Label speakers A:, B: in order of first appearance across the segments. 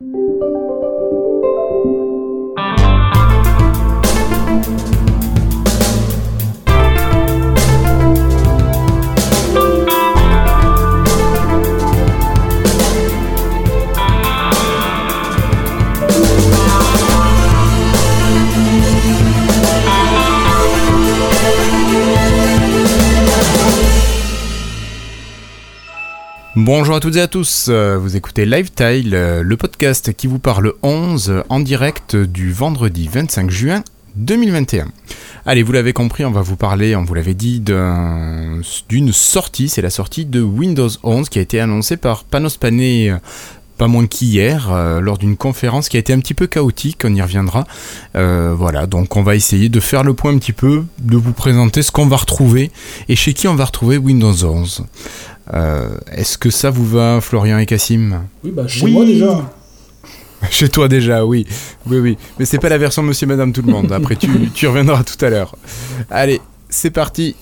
A: you Bonjour à toutes et à tous, euh, vous écoutez Lifetile, euh, le podcast qui vous parle 11 en direct du vendredi 25 juin 2021. Allez, vous l'avez compris, on va vous parler, on vous l'avait dit, d'une sortie, c'est la sortie de Windows 11 qui a été annoncée par Panos Panay euh, pas moins qu'hier, lors d'une conférence qui a été un petit peu chaotique, on y reviendra. voilà, donc on va essayer de faire le point un petit peu, de vous présenter ce qu'on va retrouver et chez qui on va retrouver Windows 11. Euh, est-ce que ça vous va, Florian et Cassim?
B: Oui, bah chez moi déjà.
A: Chez toi déjà, oui. Oui, oui. Mais c'est pas la version Monsieur Madame Tout le Monde. Après, tu, tu reviendras tout à l'heure. Allez, c'est parti.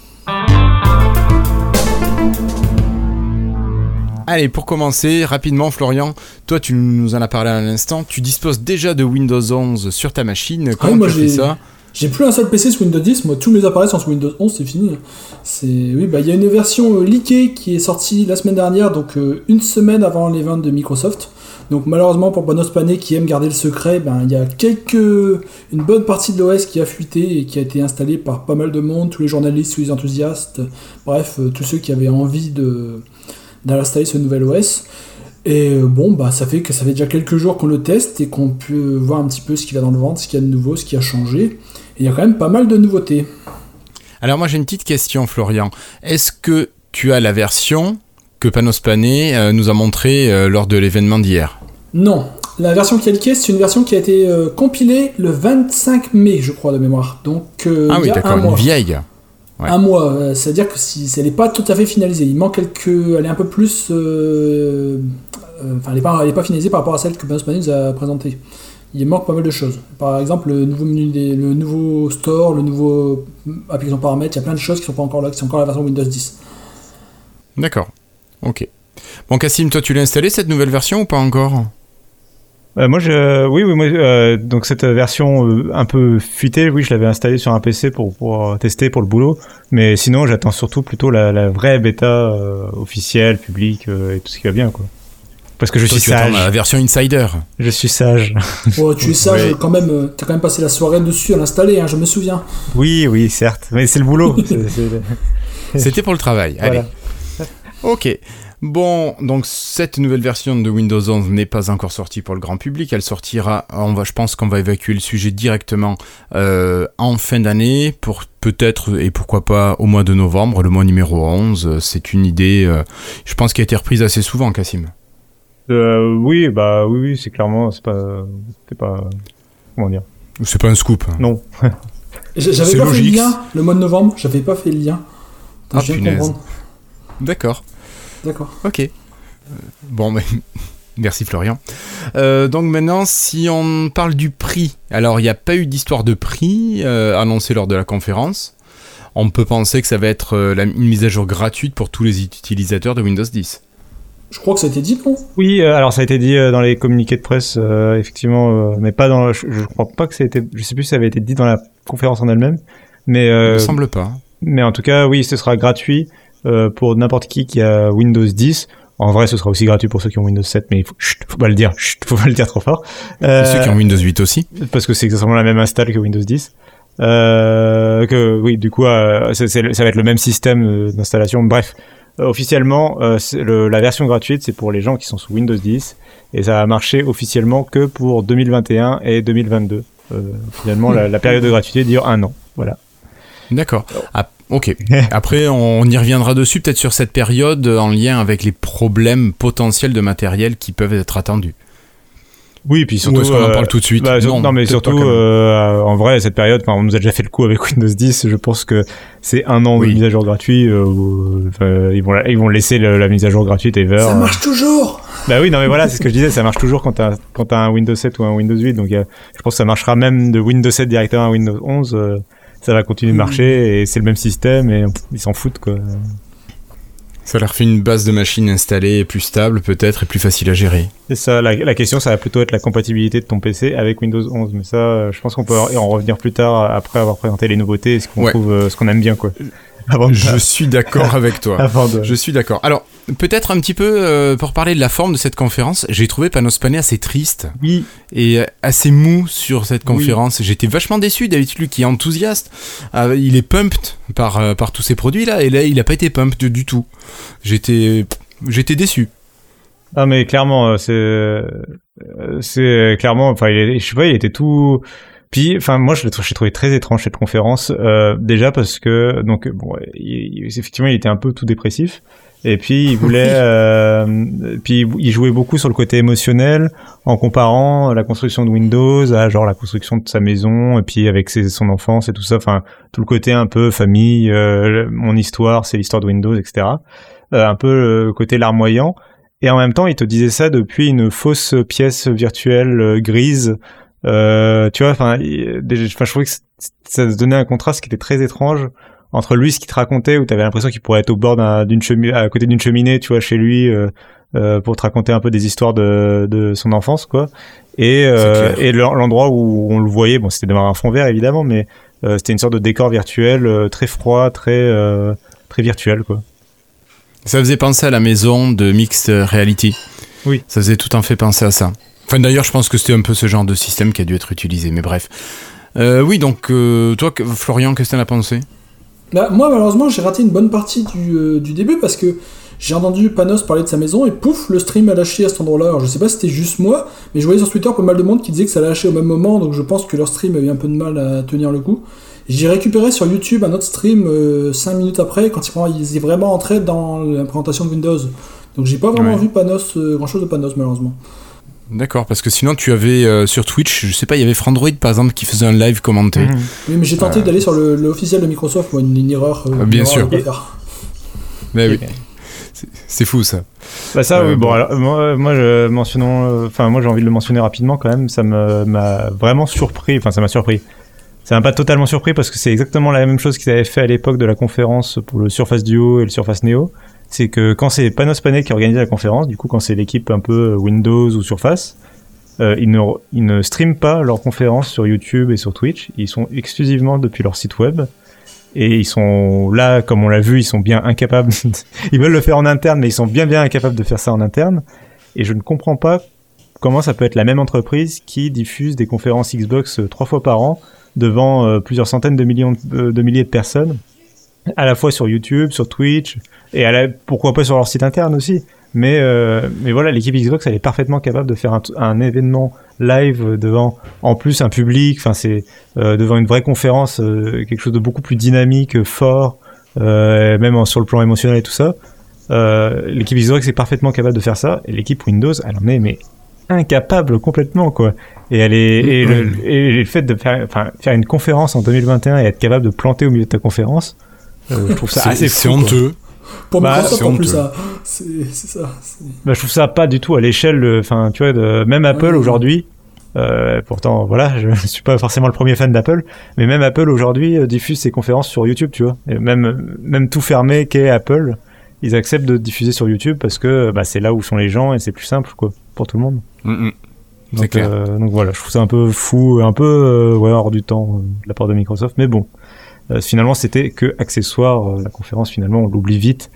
A: Allez, pour commencer, rapidement, Florian, toi, tu nous en as parlé à l'instant. Tu disposes déjà de Windows 11 sur ta machine.
B: Ah Comment tu fais ça? J'ai plus un seul PC sur Windows 10, moi tous mes appareils sont sur Windows 11, c'est fini. C'est oui, bah il y a une version euh, leakée qui est sortie la semaine dernière, donc euh, une semaine avant les ventes de Microsoft. Donc malheureusement pour Bonos Pané qui aime garder le secret, ben il y a quelques une bonne partie de l'OS qui a fuité et qui a été installée par pas mal de monde, tous les journalistes, tous les enthousiastes, bref, euh, tous ceux qui avaient envie de d'installer ce nouvel OS. Et bon, bah, ça fait que ça fait déjà quelques jours qu'on le teste et qu'on peut voir un petit peu ce qu'il a dans le ventre, ce qu'il y a de nouveau, ce qui a changé il y a quand même pas mal de nouveautés.
A: Alors moi j'ai une petite question Florian. Est-ce que tu as la version que Panos Pané euh, nous a montrée euh, lors de l'événement d'hier?
B: Non. La version qui est liquée, c'est une version qui a été euh, compilée le 25 mai, je crois, de mémoire. Donc,
A: ah oui, d'accord, une vieille.
B: Un mois, c'est-à-dire que si, elle n'est pas tout à fait finalisée, il manque quelques. Elle est un peu plus. Enfin, elle n'est pas, pas, finalisée par rapport à celle que Panos Pané nous a présentée il manque pas mal de choses. Par exemple, le nouveau menu, le nouveau store, le nouveau application paramètres, il y a plein de choses qui sont pas encore là, qui sont encore la version Windows 10.
A: D'accord. Ok. Bon, Cassim, toi, tu l'as installé cette nouvelle version ou pas encore?
C: Euh, moi, je, oui, oui, moi, euh, donc cette version euh, un peu fuitée, oui, je l'avais installée sur un PC pour, pour tester pour le boulot. Mais sinon, j'attends surtout plutôt la, la vraie bêta officielle, publique et tout ce qui va bien, quoi. Parce que je suis sage.
A: la version insider.
C: Je suis sage.
B: Oh, tu es sage quand même. Euh, t'as quand même passé la soirée dessus à l'installer, hein, je me souviens.
C: Oui, oui, certes. Mais c'est le boulot.
A: C'était pour le travail. Allez. Ok. Bon, donc cette nouvelle version de Windows 11 n'est pas encore sortie pour le grand public. Elle sortira, on va, je pense qu'on va évacuer le sujet directement euh, en fin d'année, pour peut-être et pourquoi pas au mois de novembre, le mois numéro 11. C'est une idée, euh, je pense, qui a été reprise assez souvent, Cassim.
C: Euh, oui, bah oui, oui c'est clairement, c'est pas, c'est pas, comment dire.
A: C'est pas un scoop.
C: Non.
B: J'avais pas fait le lien le mois de novembre. J'avais pas fait le lien.
A: ah punaise. D'accord.
B: D'accord.
A: Ok. Euh, bon, mais merci Florian. Euh, donc maintenant, si on parle du prix, alors il n'y a pas eu d'histoire de prix euh, annoncée lors de la conférence. On peut penser que ça va être la, une mise à jour gratuite pour tous les utilisateurs de Windows 10.
B: Je crois que ça a été dit, non?
C: Oui, euh, alors ça a été dit euh, dans les communiqués de presse, euh, effectivement, mais pas dans. Je, crois pas que ça a été. Je sais plus si ça avait été dit dans la conférence en elle-même, mais.
A: Il me semble pas.
C: Mais en tout cas, oui, ce sera gratuit pour n'importe qui qui a Windows 10. En vrai, ce sera aussi gratuit pour ceux qui ont Windows 7, mais il faut, faut pas le dire, faut pas le dire trop fort.
A: Et ceux qui ont Windows 8 aussi
C: Parce que c'est exactement la même install que Windows 10. Euh, que oui, du coup, ça va être le même système d'installation. Bref, euh, officiellement, euh, la version gratuite, c'est pour les gens qui sont sous Windows 10 et ça va marcher officiellement que pour 2021 et 2022. Euh, finalement, la, période de gratuité dure un an. Voilà.
A: D'accord. Ah, ok. Après, on y reviendra dessus, peut-être sur cette période en lien avec les problèmes potentiels de matériel qui peuvent être attendus.
C: Oui, puis surtout.
A: est-ce qu'on en parle tout de suite
C: bah, non, mais surtout, euh, en vrai, cette période, on nous a déjà fait le coup avec Windows 10. Je pense que c'est un an de mise à jour gratuite. Euh, ils vont, ils vont laisser la mise à jour gratuite ever.
B: Ça marche toujours.
C: Bah oui, non mais voilà, c'est ce que je disais, ça marche toujours quand t'as quand as un Windows 7 ou un Windows 8. Donc, je pense que ça marchera même de Windows 7 directement à Windows 11. Euh, ça va continuer de marcher et c'est le même système et ils s'en foutent quoi.
A: Ça leur fait une base de machine installée plus stable peut-être et plus facile à gérer.
C: C'est ça, la, la, question ça va plutôt être la compatibilité de ton PC avec Windows 11, mais ça euh, je pense qu'on peut en revenir plus tard après avoir présenté les nouveautés et ce qu'on
A: Ouais.
C: trouve, euh, ce qu'on aime bien quoi. Avant de-
A: Je suis d'accord avec toi.
C: avant de-
A: Je suis d'accord. Alors, peut-être un petit peu euh, pour parler de la forme de cette conférence, j'ai trouvé Panos Panay assez triste
C: Oui,
A: et euh, assez mou sur cette
C: Oui.
A: conférence. J'étais vachement déçu. D'habitude, lui qui est enthousiaste, euh, il est pumped par, euh, par tous ces produits là, et là, il a pas été pumped du tout. J'étais, j'étais déçu.
C: Ah mais clairement c'est c'est clairement enfin il est- je sais pas il était tout puis enfin moi je l'ai trouvé très étrange cette conférence euh, déjà parce que donc bon il- il- effectivement il était un peu tout dépressif. Et puis il voulait euh, puis il jouait beaucoup sur le côté émotionnel en comparant la construction de Windows à genre la construction de sa maison et puis avec ses, son enfance et tout ça. Enfin tout le côté un peu famille euh, mon histoire c'est l'histoire de Windows etc Euh, un peu le côté larmoyant. Et en même temps, il te disait ça depuis une fausse pièce virtuelle euh, grise. Euh, tu vois, enfin, je trouvais que ça se donnait un contraste qui était très étrange entre lui, ce qu'il te racontait, où tu avais l'impression qu'il pourrait être au bord d'un- d'une cheminée, à côté d'une cheminée, tu vois, chez lui, euh, euh, pour te raconter un peu des histoires de, de son enfance, quoi. Et, euh, et l'en- l'endroit où on le voyait, bon, c'était devant un fond vert, évidemment, mais euh, c'était une sorte de décor virtuel très froid, très euh, très virtuel, quoi.
A: Ça faisait penser à la maison de Mixed Reality.
C: Oui.
A: Ça faisait tout en fait penser à ça. Enfin, d'ailleurs, je pense que c'était un peu ce genre de système qui a dû être utilisé, mais bref. Euh, oui, donc, euh, toi, Florian, qu'est-ce que t'en as pensé?
B: Bah, moi, malheureusement, j'ai raté une bonne partie du, euh, du début parce que j'ai entendu Panos parler de sa maison et pouf, le stream a lâché à cet endroit-là. Alors, je sais pas si c'était juste moi, mais je voyais sur Twitter pas mal de monde qui disait que ça lâchait au même moment, donc je pense que leur stream a eu un peu de mal à tenir le coup. J'ai récupéré sur YouTube un autre stream 5 minutes après, quand ils ils étaient vraiment entrés dans l'implémentation de Windows. Donc, j'ai pas vraiment
A: Ouais.
B: vu Panos, euh, grand chose de Panos, malheureusement.
A: D'accord, parce que sinon, tu avais euh, sur Twitch, je sais pas, il y avait Frandroid par exemple qui faisait un live commenté.
C: Mhm.
B: Oui, mais j'ai tenté d'aller sur le, le officiel de Microsoft, moi, une, une erreur. euh,
A: Ah,
B: une
A: bien
B: erreur
A: sûr. Mais oui. C'est- fou ça.
C: Bah ça,
A: Euh,
C: oui. Bon,
A: bon.
C: alors, moi, moi, je mentionnons, euh, enfin, moi, j'ai envie de le mentionner rapidement quand même. Ça me- m'a vraiment surpris. Enfin, ça m'a surpris. Ça m'a pas totalement surpris parce que c'est exactement la même chose qu'ils avaient fait à l'époque de la conférence pour le Surface Duo et le Surface Neo. C'est que quand c'est Panos Panay qui organisait la conférence, du coup, quand c'est l'équipe un peu Windows ou Surface, euh, ils, ne, streament pas leurs conférences sur YouTube et sur Twitch. Ils sont exclusivement depuis leur site web. Et ils sont là, comme on l'a vu, ils sont bien incapables. ils veulent le faire en interne, mais ils sont bien bien incapables de faire ça en interne. Et je ne comprends pas comment ça peut être la même entreprise qui diffuse des conférences Xbox euh, trois fois par an devant euh, plusieurs centaines de millions de milliers de personnes, à la fois sur YouTube, sur Twitch, et à la, pourquoi pas sur leur site interne aussi. Mais, euh, mais voilà, l'équipe Xbox, elle est parfaitement capable de faire un, un événement live devant, en plus, un public. Enfin, c'est euh, devant une vraie conférence, euh, quelque chose de beaucoup plus dynamique, fort, même sur le plan émotionnel et tout ça. L'équipe Xbox est parfaitement capable de faire ça, et l'équipe Windows, elle en est mais incapable complètement quoi. Et elle est et, le, et le fait de faire enfin faire une conférence en 2021 et être capable de planter au milieu de ta conférence, je trouve ça assez
A: c'est honteux.
B: Pour
C: Bah,
B: Microsoft,
A: c'est
B: en plus, ça. C'est ça.
C: Bah, je trouve ça pas du tout à l'échelle, de- enfin, tu vois, de, même Apple
B: Ouais.
C: aujourd'hui. euh, pourtant, voilà, je suis pas forcément le premier fan d'Apple, mais même Apple aujourd'hui euh, diffuse ses conférences sur YouTube, tu vois. Et même, même tout fermé qu'est Apple, ils acceptent de diffuser sur YouTube parce que bah, c'est là où sont les gens et c'est plus simple, quoi, pour tout le monde.
A: Mm, mm.
C: Donc,
A: clair.
C: euh, donc voilà, je trouve ça un peu fou, un peu euh, ouais, hors du temps euh, de la part de Microsoft, mais bon. Euh, finalement, c'était que accessoire. euh, la conférence, finalement, on l'oublie vite.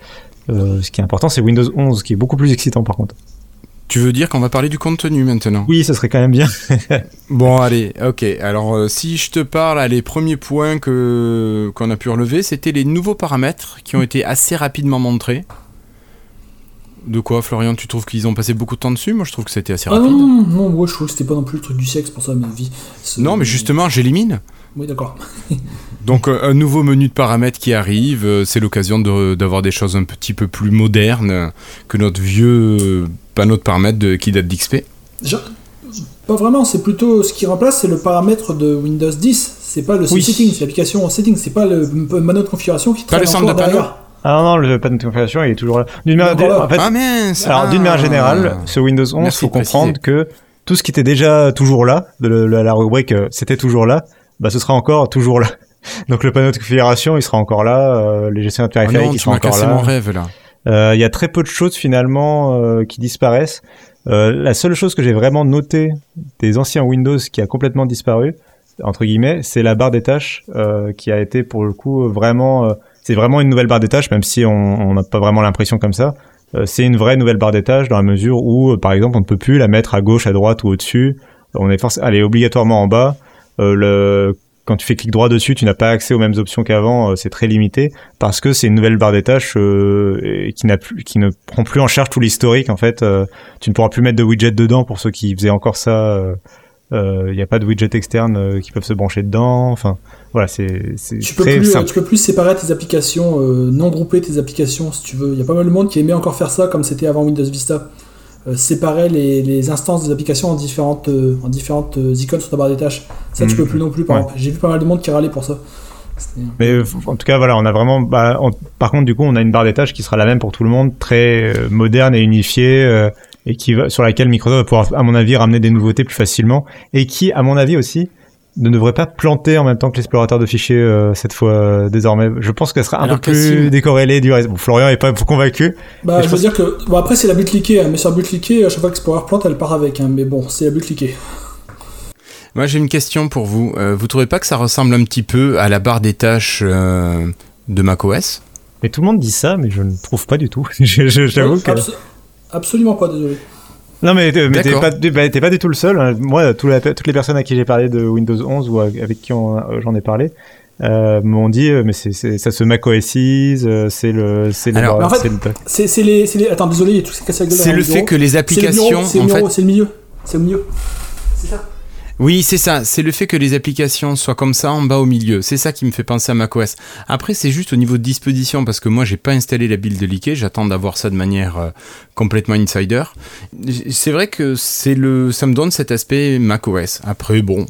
C: Euh, ce qui est important, c'est Windows 11, qui est beaucoup plus excitant par contre.
A: Tu veux dire qu'on va parler du contenu maintenant?
C: Oui, ça serait quand même bien.
A: Bon, allez, ok. Alors, euh, si je te parle, à les premiers points que qu'on a pu relever, c'était les nouveaux paramètres qui ont été assez rapidement montrés. De quoi, Florian Tu trouves qu'ils ont passé beaucoup de temps dessus? Moi, je trouve que c'était assez
B: Ah
A: rapide.
B: non, non, non, moi je trouve que c'était pas non plus le truc du sexe pour ça, ma vie.
A: Non, mais justement, j'élimine.
B: Oui, d'accord.
A: Donc, euh, un nouveau menu de paramètres qui arrive. euh, C'est l'occasion de- d'avoir des choses un petit peu plus modernes que notre vieux euh, panneau de paramètres de- qui date d'XP.
B: Pas vraiment, c'est plutôt ce qui remplace, c'est le paramètre de Windows 10. C'est pas le
C: Oui.
B: setting, c'est l'application en setting, c'est pas le panneau de configuration qui
A: Pas
B: traîne
A: le centre
B: encore derrière.
C: Ah non, non, le panneau de configuration, il est toujours là. D'une manière, en fait,
A: ah mince
C: alors d'une manière
A: ah.
C: générale, sur Windows 11, il faut
A: préciser.
C: comprendre que tout ce qui était déjà toujours là, de le- la, la rubrique euh, c'était toujours là, bah ce sera encore toujours là. Donc le panneau de configuration, il sera encore là, euh, les gestionnaires de périphériques,
A: non,
C: ils seront encore là.
A: mon rêve là.
C: Il y a très peu de choses finalement qui disparaissent. la seule chose que j'ai vraiment notée des anciens Windows qui a complètement disparu, entre guillemets, c'est la barre des tâches qui a été pour le coup vraiment c'est vraiment une nouvelle barre des tâches, même si on n'a pas vraiment l'impression comme ça. Euh, c'est une vraie nouvelle barre des tâches dans la mesure où, euh, par exemple, on ne peut plus la mettre à gauche, à droite ou au-dessus. On est forcément, elle est obligatoirement en bas. Euh, le, quand tu fais clic droit dessus, tu n'as pas accès aux mêmes options qu'avant. c'est très limité parce que c'est une nouvelle barre des tâches qui n'a plus, qui ne prend plus en charge tout l'historique. En fait, tu ne pourras plus mettre de widget dedans pour ceux qui faisaient encore ça. Il n'y a pas de widget externe qui peuvent se brancher dedans. Enfin, voilà, c'est
B: tu peux plus, Tu peux plus séparer tes applications, euh, non grouper tes applications si tu veux. Il y a pas mal de monde qui aimait encore faire ça comme c'était avant Windows Vista. Euh, séparer les, les, instances des applications en différentes, euh, en différentes icônes sur ta barre des tâches. Ça, tu mhm. peux plus non plus. J'ai vu pas mal de monde qui râlait pour ça.
C: Mais en tout cas, voilà, on a vraiment. Bah, par contre, du coup, on a une barre des tâches qui sera la même pour tout le monde, très moderne et unifiée, et qui va, sur laquelle Microsoft va pouvoir, à mon avis, ramener des nouveautés plus facilement, et qui, à mon avis aussi, ne devrait pas planter en même temps que l'explorateur de fichiers euh, cette fois euh, désormais. Je pense qu'elle sera un peu plus décorrélée du reste. Bon, Florian est pas convaincu.
B: Bah, je, veux dire que bon après c'est la bulle cliquée, hein, mais sur la bulle cliquée, à chaque fois que Explorer plante, elle part avec. Hein, mais bon, c'est la bulle cliquée.
A: Moi j'ai une question pour vous. Euh, vous trouvez pas que ça ressemble un petit peu à la barre des tâches de macOS?
C: Mais tout le monde dit ça, mais je ne trouve pas du tout. J'avoue que...
B: absolument pas, désolé.
C: Non, mais, euh, mais t'es pas, bah, pas, du tout le seul. Hein. Moi, toutes les personnes à qui j'ai parlé de Windows 11 ou avec qui euh, j'en ai parlé euh, m'ont dit, euh, mais c'est, ça se macOSise, c'est le.
B: C'est Alors, en fait, c'est, les, les, Attends, désolé, il y a tout
A: ce C'est le fait que les applications.
B: C'est le, en fait... le milieu. C'est le milieu.
A: Oui, c'est ça. C'est le fait que les applications soient comme ça en bas au milieu. C'est ça qui me fait penser à macOS. Après, c'est juste au niveau de disposition parce que moi, j'ai pas installé la build de Liquet. J'attends d'avoir ça de manière euh, complètement insider. C'est vrai que c'est le, ça me donne cet aspect macOS. Après, bon.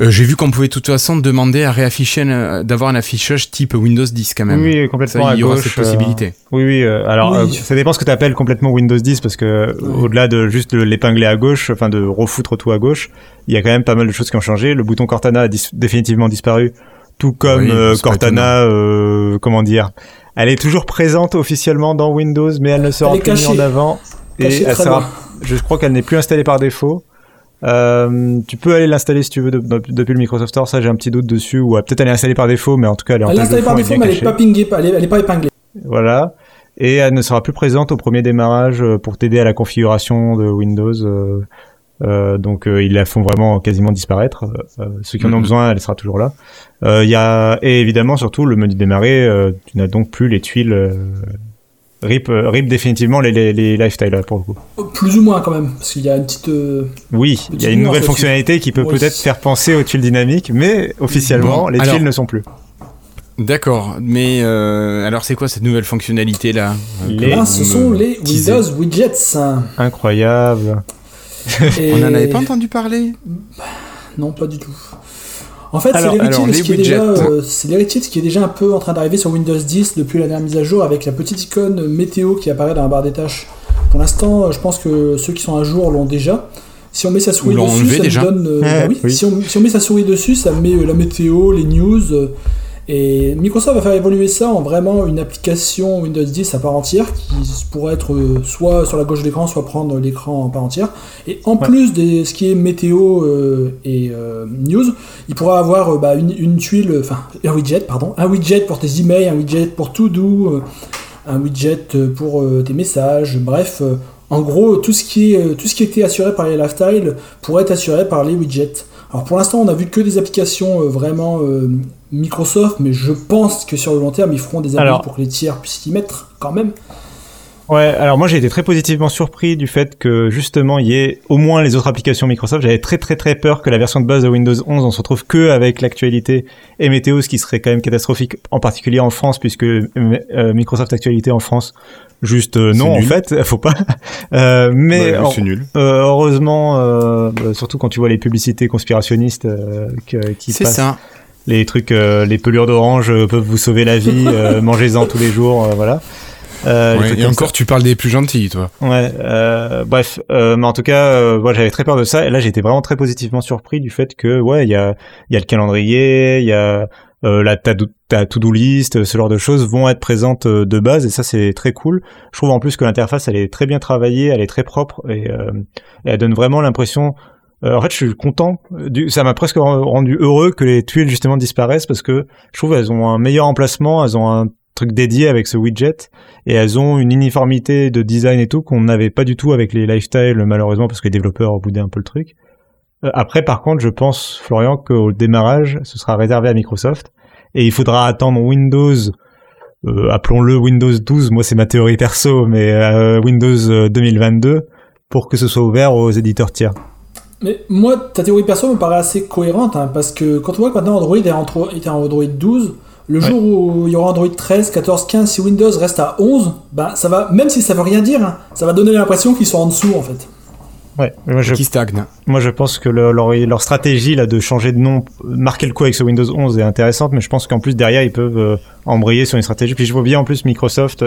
A: Euh, j'ai vu qu'on pouvait de toute façon demander à réafficher, d'avoir un affichage type Windows 10 quand même.
C: Oui, complètement. il y aura cette
A: euh, possibilité.
C: oui, oui. Euh, alors, ça dépend ce que tu appelles complètement Windows 10 parce que au-delà de juste l'épingler à gauche, enfin de refoutre tout à gauche, il y a quand même pas mal de choses qui ont changé. Le bouton Cortana a définitivement disparu, tout comme Cortana, comment dire. Elle est toujours présente officiellement dans Windows, mais elle ne sera plus mise en avant. et elle sera, je crois qu'elle n'est plus installée par défaut. Euh, tu peux aller l'installer si tu veux depuis le Microsoft Store. Ça, j'ai un petit doute dessus. Ou peut-être elle est installée par défaut, mais en tout cas, elle est,
B: elle est installée par défaut, mais elle n'est pas pingée, elle est, pas épinglée.
C: Voilà. Et elle ne sera plus présente au premier démarrage euh, pour t'aider à la configuration de Windows. Euh, euh donc ils la font vraiment quasiment disparaître. ceux qui en ont mhm. besoin, elle sera toujours là. Il y a et évidemment surtout le menu démarrer. tu n'as donc plus les tuiles RIP, euh, RIP définitivement les, les, les lifestyle pour le coup.
B: Plus ou moins quand même, parce qu'il y a une petite. Euh,
C: oui, il y a une nouvelle fonctionnalité qui peut peut-être faire penser aux tuiles dynamiques, mais officiellement les tuiles ne sont plus.
A: D'accord, mais euh, alors c'est quoi cette nouvelle fonctionnalité là
B: ah, Ce sont les Windows Widgets.
C: Incroyable.
A: On n'en avait pas entendu parler?
B: Non, pas du tout. En fait, c'est l'héritier de ce qui est déjà, euh, un peu en train d'arriver sur Windows 10 depuis la dernière mise à jour avec la petite icône météo qui apparaît dans la barre des tâches. Pour l'instant, euh, je pense que ceux qui sont à jour l'ont déjà. Si on met sa souris dessus, ça donne. Euh, bah oui, Si, on, si, on, met sa souris dessus, ça met la météo, les news, et Microsoft va faire évoluer ça en vraiment une application Windows 10 à part entière qui pourrait être euh, soit sur la gauche de l'écran, soit prendre l'écran en part entière. Et en plus de ce qui est météo euh, et euh, news, il pourra avoir bah, une, tuile, enfin un widget, pardon, un widget pour tes emails, un widget pour tout doux, un widget pour tes messages, bref. en gros, tout ce, qui est, tout ce qui était assuré par les lifestyle pourrait être assuré par les widgets. Alors pour l'instant, on a vu que des applications vraiment Microsoft, mais je pense que sur le long terme, ils feront des applis pour que les tiers puissent y mettre quand même.
C: Ouais, alors moi j'ai été très positivement surpris du fait que justement il y ait au moins les autres applications Microsoft. J'avais très très très peur que la version de base de Windows 11 on se retrouve que avec l'actualité et météo, ce qui serait quand même catastrophique, en particulier en France puisque euh, Microsoft Actualité en France, juste euh, non en fait, faut pas. Euh, mais
A: nul.
C: heureusement, surtout quand tu vois les publicités conspirationnistes qui passent. C'est ça les trucs, euh, les pelures d'orange euh, peuvent vous sauver la vie, euh, mangez-en tous les jours, voilà. Euh,
A: Ouais,
C: trucs
A: et encore, tu parles des plus gentils, toi.
C: Ouais, euh, bref, euh, mais en tout cas, euh, moi j'avais très peur de ça, et là j'étais vraiment très positivement surpris du fait que, ouais, il y a, il y a le calendrier, il y a euh, la ta, ta to-do list, ce genre de choses vont être présentes euh, de base, et ça c'est très cool. Je trouve en plus que l'interface elle est très bien travaillée, elle est très propre, et, euh, et elle donne vraiment l'impression. Euh, en fait, je suis content. Du, ça m'a presque rendu heureux que les tuiles justement disparaissent parce que je trouve elles ont un meilleur emplacement, elles ont un truc dédié avec ce widget et elles ont une uniformité de design et tout qu'on n'avait pas du tout avec les lifestyle malheureusement parce que les développeurs boudaient un peu le truc. Euh, après par contre je pense Florian qu'au démarrage ce sera réservé à Microsoft et il faudra attendre Windows euh, appelons-le Windows 12 moi c'est ma théorie perso mais euh, Windows euh, 2022 pour que ce soit ouvert aux éditeurs tiers.
B: Mais moi, ta théorie perso me paraît assez cohérente, hein, parce que quand on voit que maintenant Android est en, tro- est en Android 12, le
C: Ouais.
B: jour où il y aura Android 13, 14, 15, si Windows reste à 11, ben ça va, même si ça veut rien dire, hein, ça va donner l'impression qu'ils sont en dessous en fait.
C: Ouais, mais moi je
A: Qui stagne.
C: Moi, je pense que le- leur, leur stratégie là de changer de nom, marquer le coup avec ce Windows 11 est intéressante, mais je pense qu'en plus derrière ils peuvent euh, embrayer sur une stratégie. Puis je vois bien en plus Microsoft,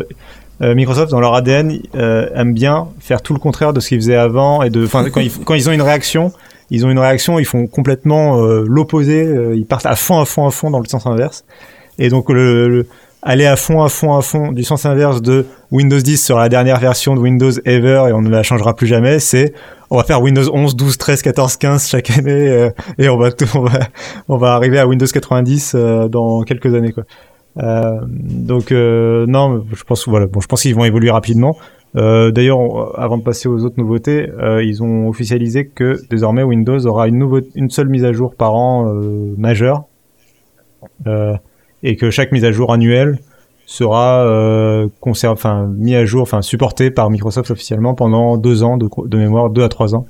C: euh, Microsoft dans leur ADN euh, aime bien faire tout le contraire de ce qu'ils faisaient avant et de, enfin quand ils quand ils ont une réaction, ils ont une réaction, ils font complètement euh, l'opposé, ils partent à fond, à fond, à fond dans le sens inverse. Et donc le, le- aller à fond, à fond, à fond du sens inverse de Windows 10 sur la dernière version de Windows ever et on ne la changera plus jamais, c'est on va faire Windows 11, 12, 13, 14, 15 chaque année euh, et on va, tout- on va on va arriver à Windows 90 euh, dans quelques années quoi. Euh, donc euh, non, je pense voilà, bon, je pense qu'ils vont évoluer rapidement. Euh, D'ailleurs, avant de passer aux autres nouveautés, ils ont officialisé que désormais Windows aura une, seule mise à jour par an majeure et que chaque mise à jour annuelle sera euh, mis à jour, enfin supportée par Microsoft officiellement pendant deux ans de, mémoire, deux à trois ans,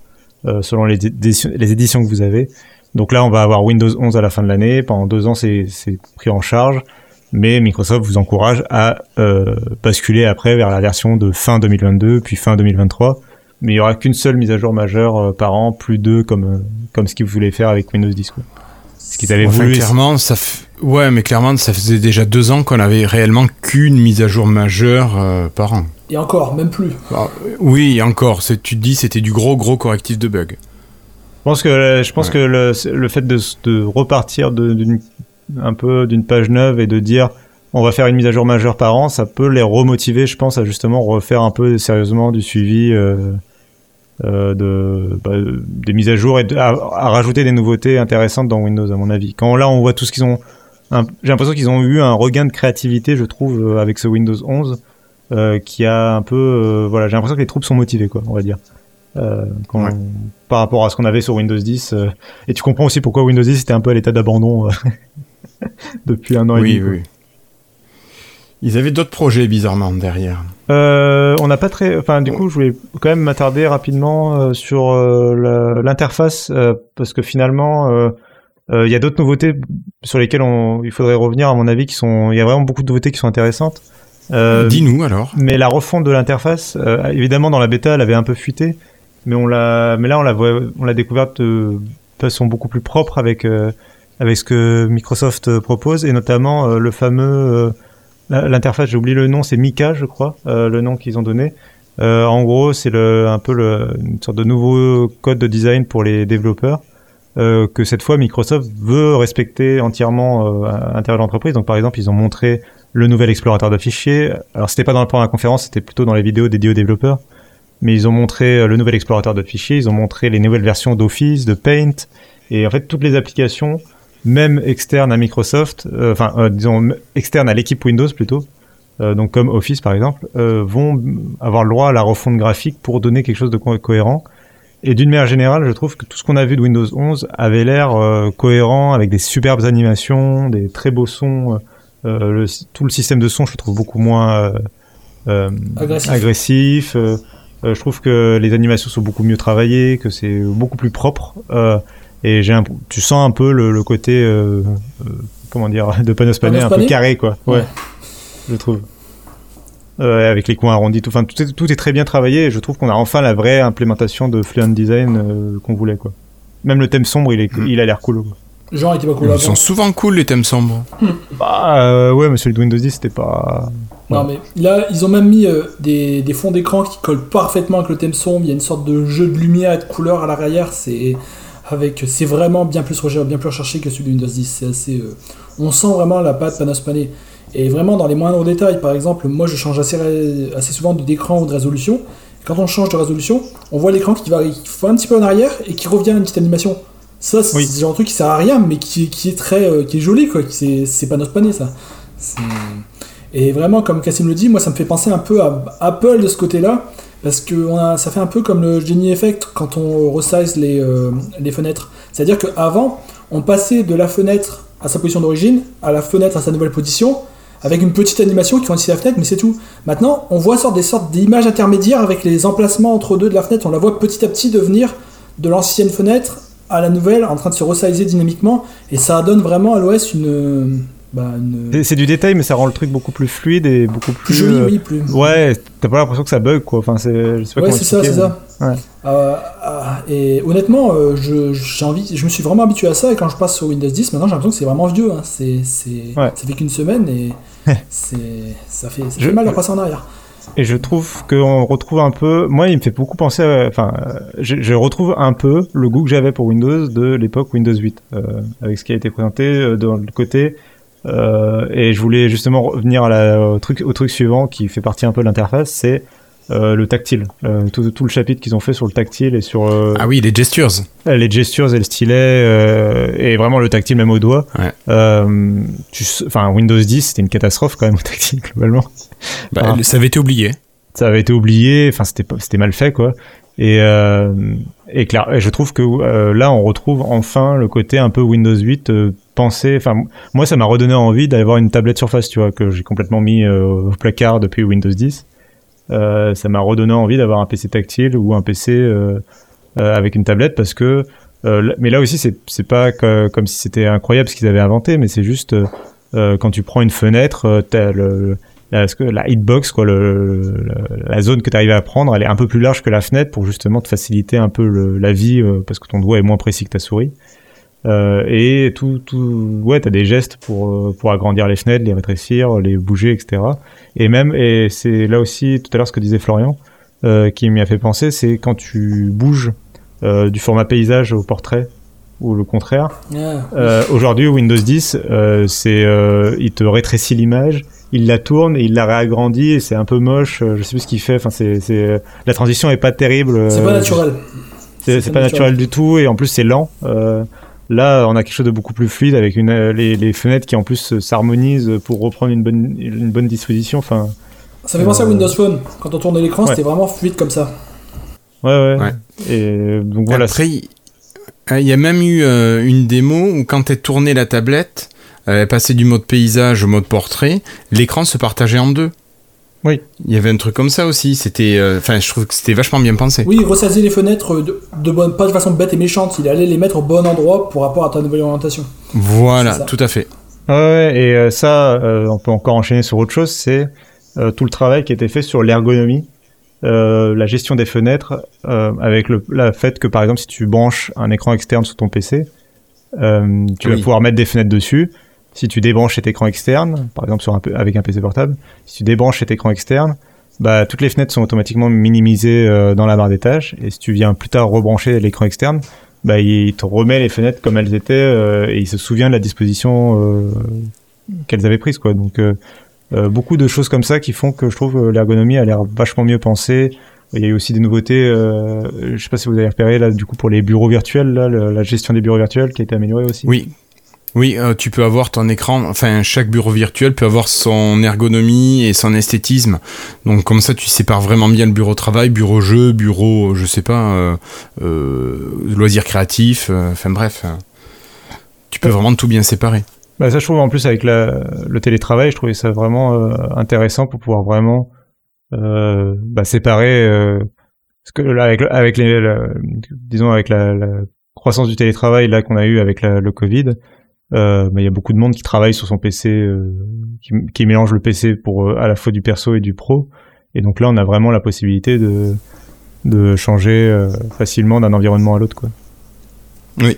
C: selon les, éditions- que vous avez. Donc là, on va avoir Windows 11 à la fin de l'année. Pendant deux ans, c'est pris en charge, mais Microsoft vous encourage à euh, basculer après vers la version de fin 2022, puis fin 2023. Mais il y aura qu'une seule mise à jour majeure euh, par an, plus deux comme euh, comme ce qu'ils voulaient faire avec Windows 10. Quoi. Ce qu'ils avaient
A: Enfin,
C: voulu.
A: clairement, ça f- ouais, mais clairement, ça faisait déjà deux ans qu'on avait réellement qu'une mise à jour majeure euh, par an.
B: Et encore, même plus.
A: Euh, oui, encore. c'est- Tu te dis, c'était du gros, gros correctif de bugs.
C: Je pense que je pense
A: Ouais.
C: que le, le fait de, de repartir de- d'une un peu d'une page neuve et de dire on va faire une mise à jour majeure par an, ça peut les remotiver, je pense, à justement refaire un peu sérieusement du suivi euh, euh, de bah, des mises à jour et de- à, à rajouter des nouveautés intéressantes dans Windows à mon avis. Quand là on voit tout ce qu'ils ont, j'ai l'impression qu'ils ont eu un regain de créativité, je trouve, euh, avec ce Windows 11 euh, qui a un peu, voilà, j'ai l'impression que les troupes sont motivées, quoi, on va dire. Euh, quand-
A: Ouais.
C: par rapport à ce qu'on avait sur Windows 10. euh, et tu comprends aussi pourquoi Windows 10 était un peu à l'état d'abandon euh, depuis un an et
A: Oui,
C: demi. quoi.
A: oui. Ils avaient d'autres projets, bizarrement, derrière.
C: Euh, on n'a pas très, enfin du coup, je voulais quand même m'attarder rapidement euh, sur euh, l'interface parce que finalement, il y a d'autres nouveautés sur lesquelles on, il faudrait revenir à mon avis, qui sont, il y a vraiment beaucoup de nouveautés qui sont intéressantes.
A: Dis-nous, alors.
C: Mais la refonte de l'interface, évidemment dans la bêta, elle avait un peu fuité, mais on l'a, mais là on la on l'a découverte de façon beaucoup plus propre avec avec ce que Microsoft euh, propose et notamment euh, le fameux euh, l'interface, j'ai oublié le nom, c'est Mika, je crois, le nom qu'ils ont donné. En gros, c'est un peu le, une sorte de nouveau code de design pour les développeurs. que cette fois Microsoft veut respecter entièrement à l'intérieur de l'entreprise. Donc par exemple, ils ont montré le nouvel explorateur de fichiers. Alors c'était pas dans le plan de la conférence, c'était plutôt dans les vidéos dédiées aux développeurs. Mais ils ont montré le nouvel explorateur de fichiers, ils ont montré les nouvelles versions d'Office, de Paint, et en fait toutes les applications, même externes à Microsoft, euh, enfin euh, disons externes à l'équipe Windows plutôt, euh, donc comme Office par exemple, vont avoir le droit à la refonte graphique pour donner quelque chose de co- cohérent. Et d'une manière générale, je trouve que tout ce qu'on a vu de Windows 11 avait l'air cohérent, avec des superbes animations, des très beaux sons. le, tout le système de son, je le trouve beaucoup moins
B: Agressif.
C: agressif. je trouve que les animations sont beaucoup mieux travaillées, que c'est beaucoup plus propre. Et j'ai un, tu sens un peu le, le côté, euh, euh, comment dire, de Panos Panay, un peu carré, quoi. Ouais,
B: Ouais.
C: je trouve. Euh, avec les coins arrondis, tout, enfin, tout, est, tout est très bien travaillé et je trouve qu'on a enfin la vraie implémentation de Fluent Design euh, qu'on voulait, quoi. Même le thème sombre, il, est,
A: Mm.
C: il a l'air cool. quoi.
B: Genre, il était pas cool
A: Ils
B: avant.
A: sont souvent cool les thèmes sombres.
C: Bah euh, ouais, mais celui de Windows 10 c'était pas.
B: Non, mais là, ils ont même mis euh, des, des fonds d'écran qui collent parfaitement avec le thème sombre. Il y a une sorte de jeu de lumière et de couleur à l'arrière. C'est avec, c'est vraiment bien plus recherché, bien plus recherché que celui de Windows 10. C'est assez, euh, on sent vraiment la patte Panos Panay. Et vraiment dans les moindres détails. Par exemple, moi, je change assez, assez souvent d'écran ou de résolution. Et quand on change de résolution, on voit l'écran qui va, qui va un petit peu en arrière et qui revient à une petite animation. Ça, c'est
C: Oui.
B: ce genre de truc qui sert à rien, mais qui, qui est très, euh, qui est joli, quoi. C'est, c'est Panos Panay, ça. Et vraiment, comme Cassim le dit, moi ça me fait penser un peu à Apple de ce côté-là, parce que ça fait un peu comme le Genie Effect quand on resize les, euh, fenêtres. C'est-à-dire qu'avant, on passait de la fenêtre à sa position d'origine, à la fenêtre à sa nouvelle position, avec une petite animation qui ici la fenêtre, mais c'est tout. Maintenant, on voit des sortes d'images intermédiaires avec les emplacements entre deux de la fenêtre. On la voit petit à petit devenir de l'ancienne fenêtre à la nouvelle, en train de se resizer dynamiquement, et ça donne vraiment à l'OS une, bah, une
C: C'est- du détail, mais ça rend le truc beaucoup plus fluide et beaucoup plus.
B: plus joli,
C: euh,
B: oui, plus.
C: Ouais, t'as pas l'impression que ça bug quoi. Enfin, c'est. Je sais pas
B: Ouais, c'est ça, c'est ça.
C: Ouais.
B: Euh, euh, et honnêtement, euh, je, j'ai envie, je me suis vraiment habitué à ça. Et quand je passe sur Windows 10, maintenant j'ai l'impression que c'est vraiment vieux. Hein. C'est, c'est,
C: Ouais.
B: Ça fait qu'une semaine et c'est, ça fait, ça
C: Je-
B: fait mal de passer en arrière.
C: Et je trouve qu'on retrouve un peu. Moi, il me fait beaucoup penser. À... Enfin, je, je retrouve un peu le goût que j'avais pour Windows de l'époque Windows 8, euh, avec ce qui a été présenté dans le côté. Euh, et je voulais justement revenir à la, au truc, au truc suivant qui fait partie un peu de l'interface, c'est euh, le tactile. Euh, tout, tout le chapitre qu'ils ont fait sur le tactile et sur
A: Ah oui, les gestures.
C: les gestures et le stylet et vraiment le tactile même au doigt.
A: Ouais.
C: Tu s- Enfin, Windows 10, c'était une catastrophe quand même au tactile globalement
A: Bah,
C: Ah.
A: Ça avait été oublié.
C: ça avait été oublié, enfin c'était mal fait quoi. Et, et, clair, je trouve que euh, là on retrouve enfin le côté un peu Windows 8 euh, pensé. Enfin moi ça m'a redonné envie d'avoir une tablette Surface, tu vois, que j'ai complètement mis euh, au placard depuis Windows 10. Euh, ça m'a redonné envie d'avoir un PC tactile ou un PC avec une tablette parce que. mais là aussi c'est pas comme si c'était incroyable ce qu'ils avaient inventé, mais c'est juste quand tu prends une fenêtre, t'as ce que- la hitbox, quoi, le, le- la zone que tu arrives à prendre, elle est un peu plus large que la fenêtre pour justement te faciliter un peu le- la vie euh, parce que ton doigt est moins précis que ta souris. Euh, et tout, tout, ouais, t'as des gestes pour euh, pour agrandir les fenêtres, les rétrécir, les bouger, etc. Et même, et c'est là aussi tout à l'heure ce que disait Florian, euh, qui m'y a fait penser, c'est quand tu bouges euh, du format paysage au portrait ou le contraire.
B: Ah,
C: Euh, Aujourd'hui, Windows 10, euh, c'est, euh, il te rétrécit l'image, il la tourne et il la réagrandit et c'est un peu moche. euh, Je sais plus ce qu'il fait. Enfin, c'est, c'est, la transition est pas terrible.
B: c'est
C: euh,
B: pas naturel.
C: C'est, c'est pas naturel du tout et en plus c'est lent. Euh, là, on a quelque chose de beaucoup plus fluide avec une, euh, les, les fenêtres qui en plus euh, s'harmonisent pour reprendre une bonne, une bonne disposition. Enfin,
B: Ça fait penser à
C: Euh,
B: Windows Phone. Quand on tournait l'écran,
C: ouais.
B: c'était vraiment fluide comme ça.
C: ouais, ouais.
A: Ouais.
C: Et donc voilà.
A: Après, il euh, il y a même eu euh, une démo où quand tu tourné la tablette, euh, passé du mode paysage au mode portrait, l'écran se partageait en deux.
C: Oui.
A: Il y avait un truc comme ça aussi. C'était, euh, enfin, je trouve que c'était vachement bien pensé.
B: Oui, il ressaisait les fenêtres de, de bonne, pas de façon bête et méchante. Il allait les mettre au bon endroit pour rapport à ta nouvelle orientation.
A: Voilà, tout à fait.
C: Ouais, et euh, ça, euh, on peut encore enchaîner sur autre chose, c'est euh, tout le travail qui a été fait sur l'ergonomie, euh, la gestion des fenêtres, euh, avec le la fait que par exemple si tu branches un écran externe sur ton PC, euh, tu vas pouvoir mettre des fenêtres dessus. Si tu débranches cet écran externe, par exemple avec un PC portable, si tu débranches cet écran externe, bah, toutes les fenêtres sont automatiquement minimisées euh, dans la barre des tâches. Et si tu viens plus tard rebrancher l'écran externe, bah, il te remet les fenêtres comme elles étaient euh, et il se souvient de la disposition euh, qu'elles avaient prise. Quoi. Donc beaucoup de choses comme ça qui font que je trouve l'ergonomie a l'air vachement mieux pensée. Il y a eu aussi des nouveautés, euh, je sais pas si vous avez repéré là du coup pour les bureaux virtuels, là, la gestion des bureaux virtuels qui a été améliorée aussi.
A: Oui. Oui, euh, tu peux avoir ton écran, enfin chaque bureau virtuel peut avoir son ergonomie et son esthétisme. Donc comme ça tu sépares vraiment bien le bureau travail, bureau jeu, bureau, je sais pas, euh, euh, loisirs créatifs, euh, enfin bref. euh, tu peux vraiment tout bien séparer.
C: Bah, ça, je trouve en plus avec la, le télétravail, je trouvais ça vraiment euh, intéressant pour pouvoir vraiment euh, bah, séparer. Euh, parce que là, avec, avec les, la- disons avec la, la croissance du télétravail là qu'on a eu avec la- le Covid, euh, bah, il y a beaucoup de monde qui travaille sur son PC, euh, qui, qui mélange le PC pour euh, à la fois du perso et du pro. Et donc là, on a vraiment la possibilité de de changer euh, facilement d'un environnement à l'autre, quoi.
A: Oui,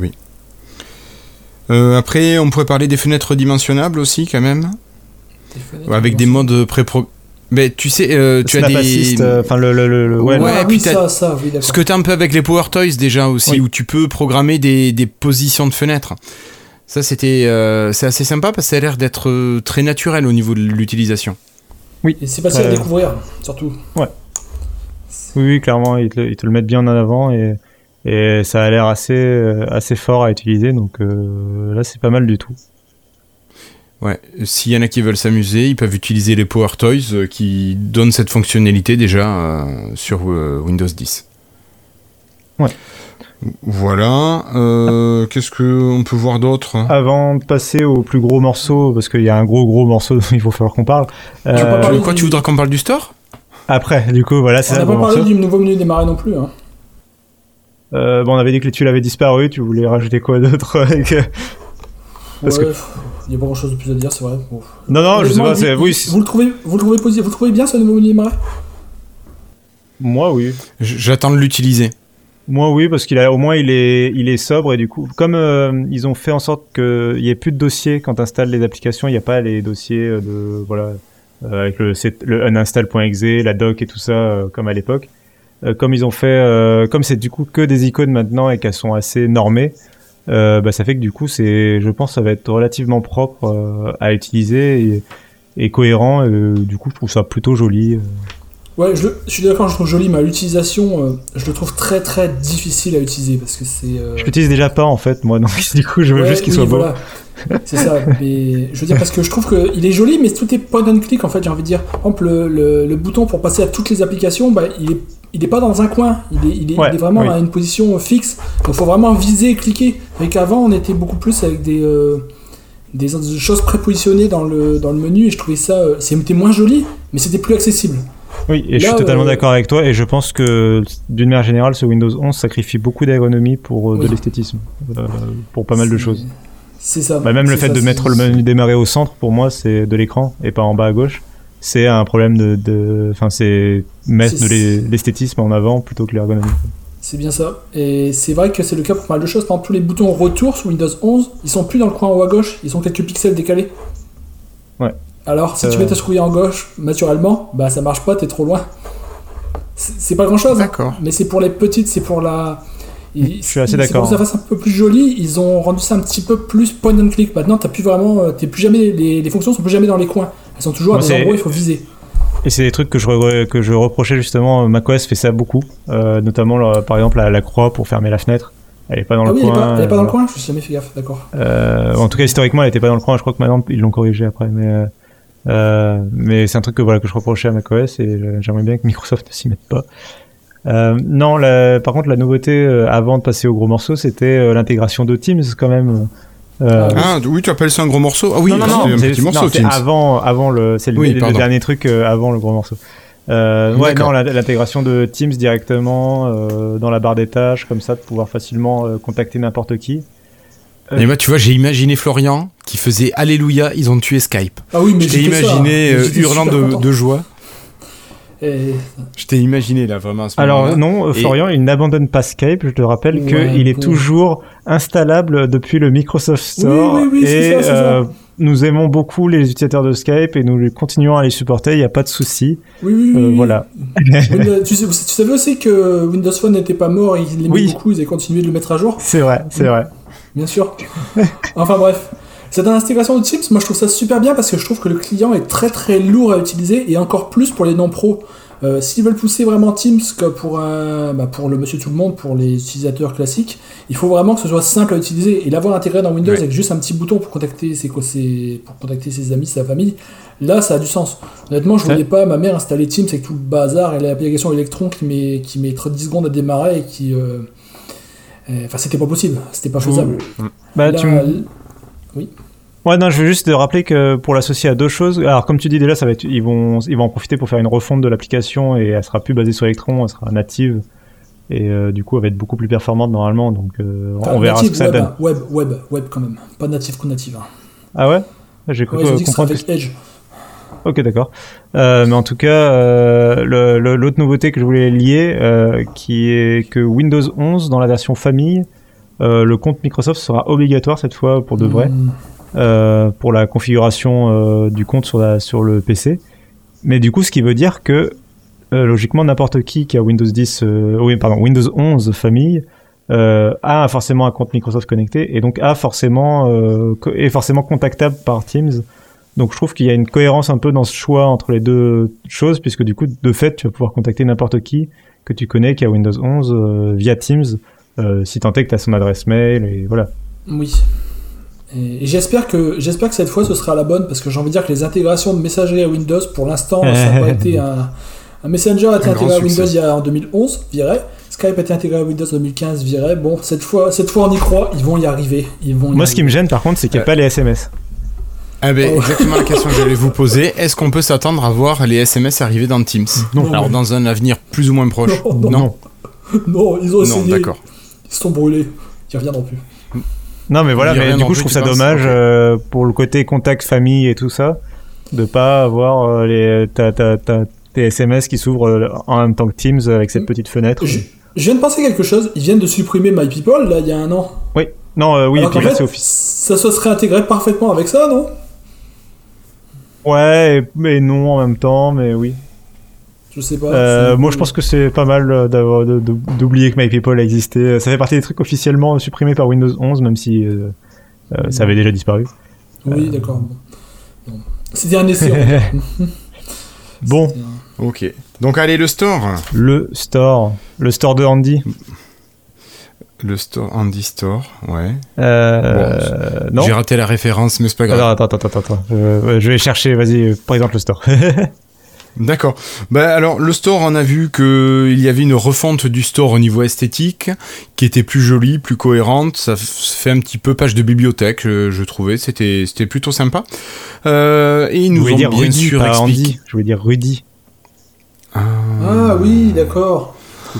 A: oui. Euh, après, on pourrait parler des fenêtres dimensionnables aussi, quand même.
B: Des
A: Avec des modes pré Mais tu sais, euh, tu as des.
C: Euh, enfin le, le, le- le- ouais,
A: Ouais,
B: Ah
A: puis
B: oui, ça, ça, oui,
A: Ce que tu as un peu avec les Power Toys déjà aussi,
C: Oui.
A: où tu peux programmer des, des positions de fenêtres. Ça, c'était, euh, c'est assez sympa parce que ça a l'air d'être euh, très naturel au niveau de l'utilisation.
B: Et c'est facile à
C: Euh,
B: découvrir, surtout.
C: Oui, oui, clairement, ils te, le- ils te le mettent bien en avant et, et ça a l'air assez, assez fort à utiliser. Donc euh, là, c'est pas mal du tout.
A: Ouais, s'il y en a qui veulent s'amuser, ils peuvent utiliser les Power Toys qui donnent cette fonctionnalité déjà euh, sur euh, Windows 10.
C: Ouais.
A: Voilà. euh, Qu'est-ce qu'on peut voir d'autre
C: Avant de passer au plus gros morceau, parce qu'il y a un gros gros morceau dont il faut falloir qu'on parle.
B: Tu
C: euh,
B: parler
A: Quoi,
B: du-
A: tu voudras qu'on parle du store?
C: Après, du coup, voilà, c'est
B: On
C: ça.
B: n'a pas parlé du nouveau menu démarrer non plus. Hein.
C: Euh, bon, on avait dit que tu l'avais disparu. Tu voulais rajouter quoi d'autre avec, euh, Parce
B: Ouais, il n'y a pas grand chose de plus à dire, c'est vrai. Bon.
C: Non, non, je sais pas. c'est-
B: vous,
C: Oui,
B: vous le trouvez, vous le trouvez positif, vous le trouvez bien ce nouveau menu démarrer
C: moi, oui.
A: J'attends de l'utiliser.
C: Moi, oui, parce qu'il a au moins il est, il est sobre et du coup, comme euh, ils ont fait en sorte qu'il n'y ait plus de dossiers quand installes les applications, il n'y a pas les dossiers euh, de voilà euh, avec le, le uninstall.exe, la doc et tout ça euh, comme à l'époque. Euh, comme ils ont fait, euh, comme c'est du coup que des icônes maintenant et qu'elles sont assez normées, bah, ça fait que du coup c'est, je pense, ça va être relativement propre à utiliser et, et cohérent. Du coup, je trouve ça plutôt joli. Euh.
B: Ouais, je, le- je suis d'accord, je trouve joli, mais l'utilisation, euh, je le trouve très très difficile à utiliser parce que c'est. euh,
C: Je l'utilise déjà pas en fait, moi, donc du coup, je veux
B: ouais,
C: juste qu'il
B: oui,
C: soit beau.
B: voilà. C'est ça, mais je veux dire parce que je trouve qu'il est joli, mais tout est point and click en fait. J'ai envie de dire, par exemple, le, le- le bouton pour passer à toutes les applications, bah, il est, il est pas dans un coin, il est, il est,
C: Ouais,
B: il est vraiment
C: oui.
B: à une position fixe. Donc, il faut vraiment viser et cliquer. Avec qu'avant, on était beaucoup plus avec des, euh, des choses prépositionnées dans le, dans le menu, et je trouvais ça, euh, c'était moins joli, mais c'était plus accessible.
C: Oui, et je suis totalement
B: euh,
C: d'accord avec toi, et je pense que d'une manière générale, ce Windows 11 sacrifie beaucoup d'ergonomie pour euh,
B: Oui.
C: de l'esthétisme, euh, pour pas mal de choses.
B: C'est ça.
C: Bah, même le fait
B: ça,
C: de mettre le menu démarrer au centre, pour moi, c'est de l'écran et pas en bas à gauche. C'est un problème de, de, enfin, c'est mettre de l'e- l'esthétisme en avant plutôt que l'ergonomie.
B: C'est bien ça. Et c'est vrai que c'est le cas pour pas mal de choses. Par exemple, tous les boutons retour sur Windows 11, ils sont plus dans le coin en haut à gauche, ils sont quelques pixels décalés.
C: Ouais.
B: Alors, si
C: Euh.
B: tu mets ta souris en gauche, naturellement, bah ça marche pas, t'es trop loin. C'est pas grand chose,
A: D'accord.
B: mais c'est pour les petites, c'est pour la. ils-
C: Je suis assez d'accord.
B: Pour que ça fasse un peu plus joli, ils ont rendu ça un petit peu plus point and click. Maintenant, t'as plus vraiment, euh, t'es plus jamais, les, les fonctions sont plus jamais dans les coins. Elles sont toujours à des
C: c'est-
B: endroits où il faut viser.
C: Et c'est des trucs que je, que je reprochais justement. macOS fait ça beaucoup, euh, notamment là, par exemple la, la croix pour fermer la fenêtre. Elle est pas dans
B: Ah
C: le
B: oui, elle est
C: coin.
B: pas, elle est pas dans le
C: euh,
B: coin Je me suis jamais fait gaffe, d'accord.
C: Euh, en tout cas, historiquement, elle était pas dans le coin. Je crois que maintenant ils l'ont corrigé après, mais euh, euh, mais c'est un truc que voilà que je reprochais à macOS et euh, j'aimerais bien que Microsoft ne s'y mette pas. Euh, non, la- par contre, la nouveauté euh, avant de passer au gros morceau, c'était euh, l'intégration de Teams quand même. Euh,
B: Ah,
A: Ah, oui, tu appelles ça un gros morceau? Ah oui,
C: non, non, non,
A: c'était un
C: c'est-
A: petit morceau, Teams.
C: avant, avant le, c'est le,
A: Oui,
C: le dernier truc euh, avant le gros morceau. Euh, ouais, non, l'intégration de Teams directement euh, dans la barre des tâches, comme ça, de pouvoir facilement euh, contacter n'importe qui.
A: Et moi, tu vois, j'ai imaginé Florian qui faisait Alléluia, ils ont tué Skype.
B: Ah oui, mais
A: Je t'ai
B: j'ai fait ça,
A: imaginé
B: hein.
A: euh, hurlant de, joie.
B: Et-
A: Je t'ai imaginé là, vraiment à ce
C: Alors non, euh,
A: Et-
C: Florian, il n'abandonne pas Skype. Je te rappelle
B: Ouais,
C: qu'il est toujours installable depuis le Microsoft Store.
B: Oui, oui, oui,
C: et
B: ça, c'est ça.
C: euh, nous aimons beaucoup les utilisateurs de Skype et nous continuons à les supporter. Il n'y a pas de souci.
B: Oui, oui, oui.
C: Euh,
B: oui.
C: voilà.
B: Windows- tu, sais- tu savais aussi que Windows Phone n'était pas mort ils l'aimaient
C: Oui.
B: beaucoup, ils avaient continué de le mettre à jour
C: C'est vrai, c'est vrai.
B: Bien sûr. enfin bref. Cette intégration de Teams, moi je trouve ça super bien parce que je trouve que le client est très très lourd à utiliser et encore plus pour les non-pros. Euh, S'ils veulent pousser vraiment Teams comme pour, un, bah, pour le monsieur tout le monde, pour les utilisateurs classiques, il faut vraiment que ce soit simple à utiliser et l'avoir intégré dans Windows avec juste un petit bouton pour contacter ses, ses- pour contacter ses amis, sa famille. Là, ça a du sens. Honnêtement, je
C: Ouais.
B: voulais pas ma mère installer Teams avec tout le bazar et l'application Electron qui met, qui met 10 secondes à démarrer et qui. euh, euh, Enfin, c'était pas possible, c'était pas faisable.
C: Bah,
B: Là,
C: tu me-
B: l-
C: Ouais, non, je veux juste te rappeler que pour l'associer à deux choses, alors comme tu dis déjà, ça va être, ils vont, ils vont en profiter pour faire une refonte de l'application et elle sera plus basée sur Electron, elle sera native et euh, du coup elle va être beaucoup plus performante normalement. Donc euh,
B: enfin,
C: on verra ce
B: native
C: que ça
B: web,
C: donne.
B: hein, web, web, web quand même. Pas native que native. hein.
C: Ah ouais? J'ai cru
B: Ouais, ils ont dit que ce serait
C: comprendre que
B: avec Edge.
C: Ok, d'accord. Euh, mais en tout cas, euh, l'autre nouveauté que je voulais lier, euh, qui est que Windows 11 dans la version famille le compte Microsoft sera obligatoire cette fois pour de vrai
B: Hmm.
C: pour la configuration du compte sur, la, sur le PC. Mais du coup, ce qui veut dire que logiquement n'importe qui qui a Windows 10, euh, oui pardon Windows 11 famille a forcément un compte Microsoft connecté et donc a forcément est forcément contactable par Teams. Donc je trouve qu'il y a une cohérence un peu dans ce choix entre les deux choses puisque du coup de fait tu vas pouvoir contacter n'importe qui que tu connais qui a Windows 11 euh, via Teams euh, si tant est que tu as son adresse mail et voilà.
B: Oui. Et, j'espère que j'espère que cette fois ce sera la bonne parce que j'ai envie de dire que les intégrations de messagerie à Windows pour l'instant ça n'a pas été un, un Messenger a été
A: Un
B: intégré à Windows il y a en 2011 virait Skype a été intégré à Windows en 2015 virait bon cette fois cette fois on y croit. Ils vont y arriver. Ils vont y
C: Moi ce qui me gêne par contre c'est qu'il n'y a pas les SMS.
A: Ah ben,
B: Oh.
A: exactement la question que j'allais vous poser. Est-ce qu'on peut s'attendre à voir les SMS arriver dans Teams?
B: Non.
A: Alors, dans un avenir plus ou moins proche?
B: Non, non.
C: Non.
B: non ils ont
A: Non,
B: essayé
A: d'accord.
B: ils se sont brûlés ils reviendront plus
C: Non, mais voilà, mais du coup, je trouve ça dommage euh, pour le côté contact famille et tout ça, de pas avoir euh, les, ta, ta, ta- tes SMS qui s'ouvrent euh, en même temps que Teams avec cette petite fenêtre.
B: je, je viens de penser quelque chose ils viennent de supprimer My People là il y a un an
C: Oui, non, euh, oui, et
B: Alors
C: là,
B: fait,
C: c'est office.
B: ça se serait intégré parfaitement avec ça non?
C: Ouais, mais non en même temps, mais oui.
B: je sais pas
C: Euh, moi, je pense que c'est pas mal euh, d'avoir- de- de- d'oublier que MyPeople existait. Ça fait partie des trucs officiellement supprimés par Windows 11, même si euh, euh, ça avait déjà disparu.
B: Oui, d'accord. Bon. C'était un essai.
C: Bon,
B: un-
A: Ok. Donc, allez, le store.
C: le store, le store de Andy.
A: Le store, Andy Store, ouais.
C: Euh, non.
A: J'ai raté la référence, mais c'est pas grave.
C: Alors, attends, attends, attends, attends. Euh, je vais chercher, vas-y, euh, présente le store.
A: D'accord. Bah alors le store, on a vu que il y avait une refonte du store au niveau esthétique, qui était plus jolie, plus cohérente. Ça fait un petit peu page de bibliothèque, je, je trouvais. C'était c'était plutôt sympa. Euh, et ils
C: je
A: nous ont
C: dire
A: bien
C: Rudy,
A: sûr expliqué.
C: Andy. Je voulais dire Rudy.
B: Ah oui, d'accord.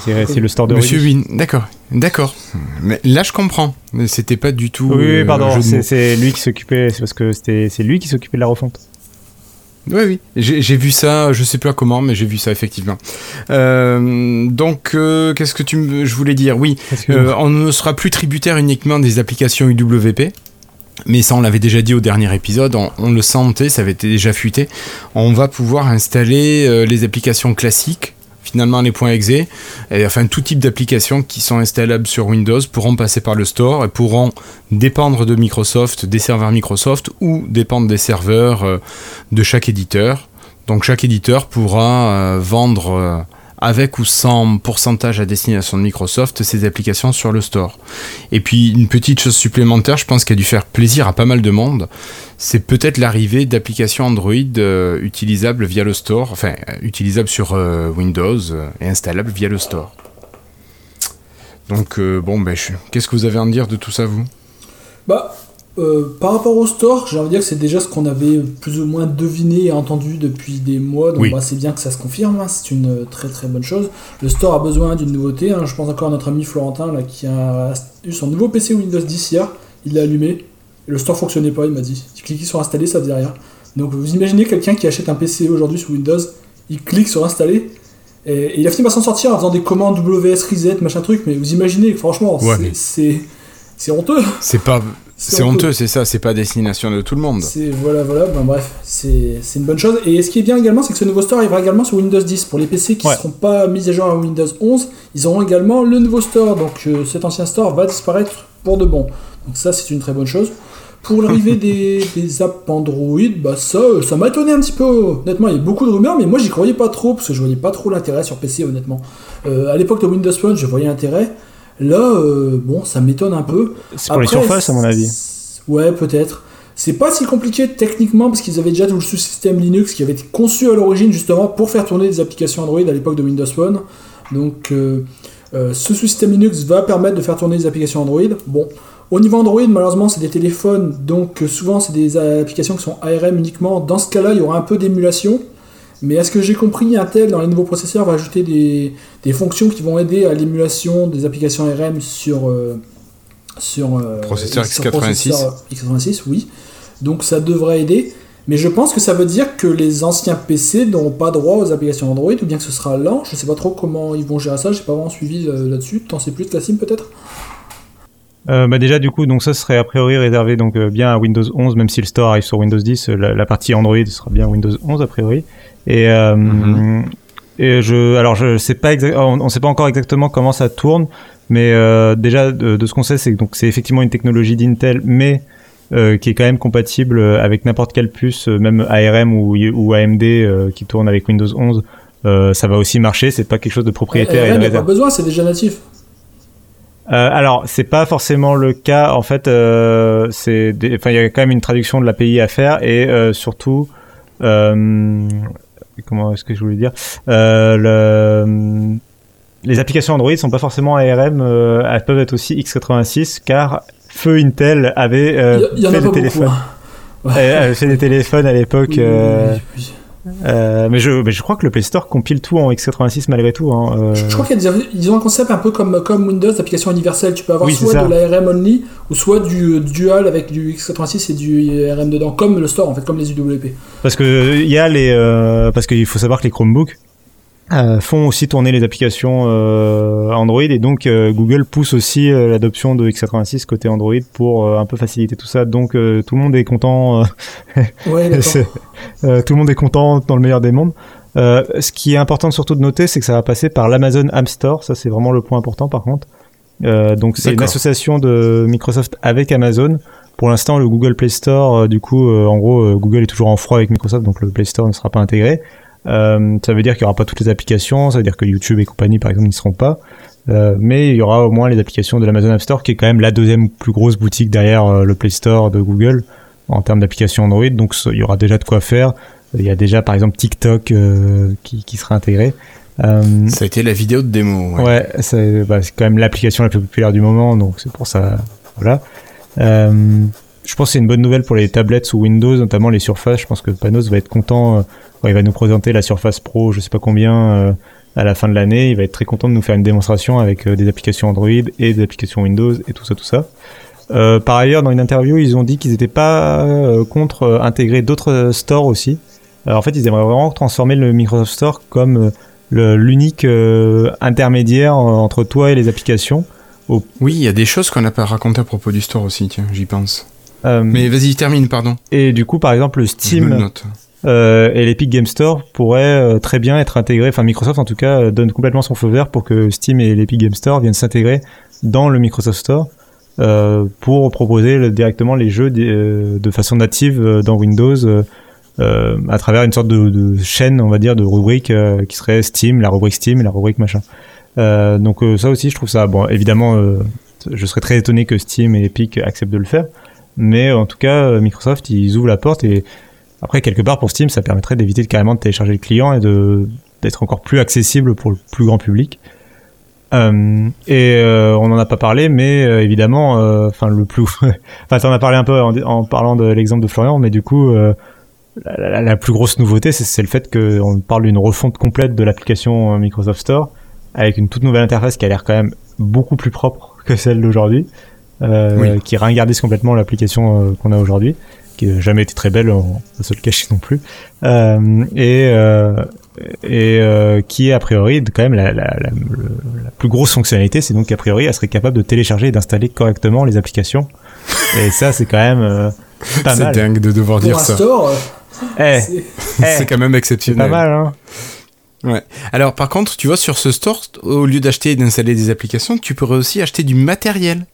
C: C'est c'est le store de
A: Monsieur
C: Rudy.
A: Win, d'accord, d'accord. Mais là, je comprends. Mais c'était pas du tout.
C: Oui, oui,
A: euh,
C: pardon, c'est lui qui s'occupait, c'est parce que c'était c'est lui qui s'occupait de la refonte.
A: Oui, oui. J'ai vu ça, je sais pas comment, mais j'ai vu ça effectivement. Euh, donc, euh, qu'est-ce que tu me... Je voulais dire, oui, euh, on ne sera plus tributaire uniquement des applications UWP. Mais ça, on l'avait déjà dit au dernier épisode, on, on le sentait, ça avait été déjà fuité. On va pouvoir installer les applications classiques, finalement les points exe, et enfin tout type d'applications qui sont installables sur Windows pourront passer par le store et pourront dépendre de Microsoft, des serveurs Microsoft ou dépendre des serveurs euh, de chaque éditeur. Donc chaque éditeur pourra euh, vendre euh, avec ou sans pourcentage à destination de Microsoft ses applications sur le store. Et puis une petite chose supplémentaire, je pense qui a dû faire plaisir à pas mal de monde, c'est peut-être l'arrivée d'applications Android euh, utilisables via le store, enfin euh, utilisables sur euh, Windows et installables via le store. Donc bon, ben, qu'est-ce que vous avez à en dire de tout ça vous?
B: Bah, euh, par rapport au store, j'ai envie de dire que c'est déjà ce qu'on avait plus ou moins deviné et entendu depuis des mois, donc
A: Oui.
B: bah, c'est bien que ça se confirme, hein, c'est une euh, très très bonne chose. Le store a besoin d'une nouveauté, hein, je pense encore à notre ami Florentin là, qui a eu son nouveau PC Windows 10 hier, il l'a allumé, et le store fonctionnait pas, il m'a dit. Il cliquait sur installer, ça faisait rien. Donc vous imaginez quelqu'un qui achète un PC aujourd'hui sous Windows, il clique sur installer, et, et il a fini par s'en sortir en faisant des commandes WS reset, machin truc, mais vous imaginez, franchement,
A: Ouais,
B: c'est-
A: mais-
B: c'est c'est honteux.
A: C'est pas, c'est honteux, c'est ça, c'est pas à destination de tout le monde.
B: C'est voilà, voilà, ben bref, c'est c'est une bonne chose. Et ce qui est bien également, c'est que ce nouveau store arrivera également sur Windows 10. Pour les PC qui ne
C: Ouais.
B: seront pas mis à jour à Windows 11, ils auront également le nouveau store. Donc euh, cet ancien store va disparaître pour de bon. Donc ça, c'est une très bonne chose. Pour l'arrivée des, des apps Android, bah ça, euh, ça m'a étonné un petit peu. Honnêtement, il y a beaucoup de rumeurs, mais moi j'y croyais pas trop parce que je voyais pas trop l'intérêt sur PC, honnêtement. Euh, à l'époque de Windows Phone, je voyais l'intérêt. Là, euh, bon, ça m'étonne un peu.
C: C'est pour les surfaces, à mon avis.
B: Ouais, peut-être. C'est pas si compliqué techniquement parce qu'ils avaient déjà tout le sous-système Linux qui avait été conçu à l'origine justement pour faire tourner des applications Android à l'époque de Windows Phone. Donc euh, euh, ce sous-système Linux va permettre de faire tourner des applications Android. Bon, au niveau Android, malheureusement, c'est des téléphones, donc souvent c'est des applications qui sont ARM uniquement. Dans ce cas-là, il y aura un peu d'émulation. Mais à ce que j'ai compris, Intel, dans les nouveaux processeurs, va ajouter des, des fonctions qui vont aider à l'émulation des applications ARM sur, euh, sur, euh,
A: Processeur
B: sur
A: x86.
B: processeur x86, oui. Donc ça devrait aider. Mais je pense que ça veut dire que les anciens PC n'auront pas droit aux applications Android, ou bien que ce sera lent. Je sais pas trop comment ils vont gérer ça, j'ai pas vraiment suivi euh, là-dessus. T'en sais plus, Cassim, peut-être?
C: Euh, bah déjà du coup donc ça serait a priori réservé donc euh, bien à Windows 11 même si le store arrive sur Windows 10 euh, la, la partie Android sera bien Windows 11 a priori et euh,
A: Mhm.
C: et je alors je sais pas exact on, on sait pas encore exactement comment ça tourne mais euh, déjà de, de ce qu'on sait c'est que donc c'est effectivement une technologie d'Intel mais euh, qui est quand même compatible avec n'importe quelle puce même ARM ou, ou AMD euh, qui tourne avec Windows 11 euh, ça va aussi marcher c'est pas quelque chose de propriétaire et
B: ARM,
C: de
B: il n'y a pas besoin, c'est déjà natif.
C: Euh, alors, c'est pas forcément le cas. En fait, euh, c'est, des- enfin, il y a quand même une traduction de l'API à faire et euh, surtout, euh, comment est-ce que je voulais dire, le, les applications Android sont pas forcément ARM. elles peuvent être aussi x86 car Feu Intel avait
B: y, y
C: fait des téléphones.
B: hein.
C: fait des téléphones à l'époque.
B: Oui, oui, oui, oui.
C: Euh, mais je, mais je crois que le Play Store compile tout en x86 malgré tout. Hein, euh.
B: Je, je crois qu'ils ils ont un concept un peu comme, comme Windows, application universelle. Tu peux avoir
C: Oui,
B: soit de l'ARM only, ou soit du dual avec du x86 et du ARM dedans, comme le store en fait, comme les UWP.
C: Parce que il y a les euh, parce qu'il faut savoir que les Chromebooks euh, font aussi tourner les applications euh, Android et donc euh, Google pousse aussi euh, l'adoption de x86 côté Android pour euh, un peu faciliter tout ça. Donc euh, tout le monde est content. euh,
B: Ouais,
C: euh, tout le monde est content dans le meilleur des mondes. Euh, ce qui est important surtout de noter, c'est que ça va passer par l'Amazon App Store. Ça, c'est vraiment le point important, par contre. Euh, donc, c'est une association de Microsoft avec Amazon. Pour l'instant, le Google Play Store, euh, du coup, euh, en gros, euh, Google est toujours en froid avec Microsoft, donc le Play Store ne sera pas intégré. Euh, ça veut dire qu'il n'y aura pas toutes les applications, ça veut dire que YouTube et compagnie, par exemple, n'y seront pas. Euh, mais il y aura au moins les applications de l'Amazon App Store, qui est quand même la deuxième plus grosse boutique derrière euh, le Play Store de Google en termes d'applications Android. Donc il y aura déjà de quoi faire. Il y a déjà par exemple TikTok euh, qui, qui sera intégré. Euh,
A: Ça a été la vidéo de démo. ouais.
C: ouais, c'est bah, c'est quand même l'application la plus populaire du moment, donc c'est pour ça. Voilà. Je pense que c'est une bonne nouvelle pour les tablettes sous Windows, notamment les Surface. Je pense que Panos va être content euh, il va nous présenter la Surface Pro, je sais pas combien, euh, à la fin de l'année. Il va être très content de nous faire une démonstration avec euh, des applications Android et des applications Windows et tout ça, tout ça. Par ailleurs, dans une interview, ils ont dit qu'ils n'étaient pas contre intégrer d'autres stores aussi. Alors, en fait, ils aimeraient vraiment transformer le Microsoft Store comme l'unique intermédiaire entre toi et les applications.
A: Oui, il y a des choses qu'on n'a pas racontées à propos du store aussi, tiens, j'y pense.
C: Euh,
A: Mais vas-y, termine, pardon.
C: Et du coup, par exemple, Steam euh, et l'Epic Game Store pourraient euh, très bien être intégrés. Enfin, Microsoft, en tout cas, donne complètement son feu vert pour que Steam et l'Epic Game Store viennent s'intégrer dans le Microsoft Store euh, pour proposer le- directement les jeux de façon native euh, dans Windows euh, à travers une sorte de, de chaîne, on va dire, de rubriques euh, qui serait Steam, la rubrique Steam et la rubrique machin. Donc ça aussi, je trouve ça bon. Évidemment, je serais très étonné que Steam et Epic acceptent de le faire, mais en tout cas, euh, Microsoft, ils ouvrent la porte et après quelque part pour Steam, ça permettrait d'éviter carrément de télécharger le client et d'être encore plus accessible pour le plus grand public. Euh, et euh, on n'en a pas parlé, mais évidemment, enfin le plus, enfin t'en as parlé un peu en, parlant de l'exemple de Florian, mais du coup, la, plus grosse nouveauté, c'est le fait qu'on parle d'une refonte complète de l'application Microsoft Store avec une toute nouvelle interface qui a l'air quand même beaucoup plus propre que celle d'aujourd'hui,
A: Oui.
C: qui ringardise complètement l'application euh, qu'on a aujourd'hui, qui n'a jamais été très belle, on va se le cacher non plus, euh, et, euh, et euh, qui est a priori quand même la, la, la, le- la plus grosse fonctionnalité, c'est donc a priori elle serait capable de télécharger et d'installer correctement les applications. Et ça c'est quand même euh, pas
A: C'est
C: mal.
A: dingue de devoir
B: Pour
A: dire
B: un
A: ça.
B: store, euh,
C: Eh,
B: c'est-
C: eh,
A: C'est quand même
C: c'est
A: exceptionnel.
C: pas mal, hein.
A: Ouais. Alors par contre, tu vois, sur ce store, au lieu d'acheter et d'installer des applications, tu pourrais aussi acheter du matériel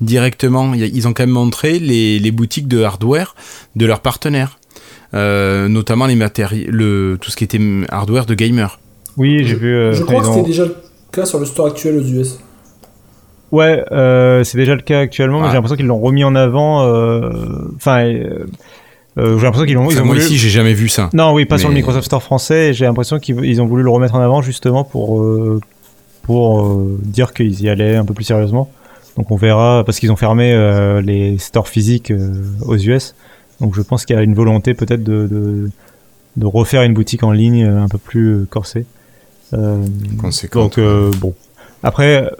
A: directement. Ils ont quand même montré les, les boutiques de hardware de leurs partenaires, Euh, notamment les le tout ce qui était hardware de gamers.
C: Oui, j'ai vu. euh,
B: je crois que c'était déjà le cas sur le store actuel aux US.
C: Ouais, euh, c'est déjà le cas actuellement, mais
A: Ah.
C: j'ai l'impression qu'ils l'ont remis en avant. Enfin, euh, euh, j'ai l'impression qu'ils l'ont.
A: Enfin, moi
C: voulu-
A: ici, j'ai jamais vu ça.
C: Non, oui, pas sur le Microsoft Store français. et J'ai l'impression qu'ils ils ont voulu le remettre en avant justement pour euh, pour euh, dire qu'ils y allaient un peu plus sérieusement. Donc on verra parce qu'ils ont fermé euh, les stores physiques euh, aux US. Donc je pense qu'il y a une volonté peut-être de, de de refaire une boutique en ligne euh, un peu plus corsée.
A: Conséquent.
C: donc bon. Après,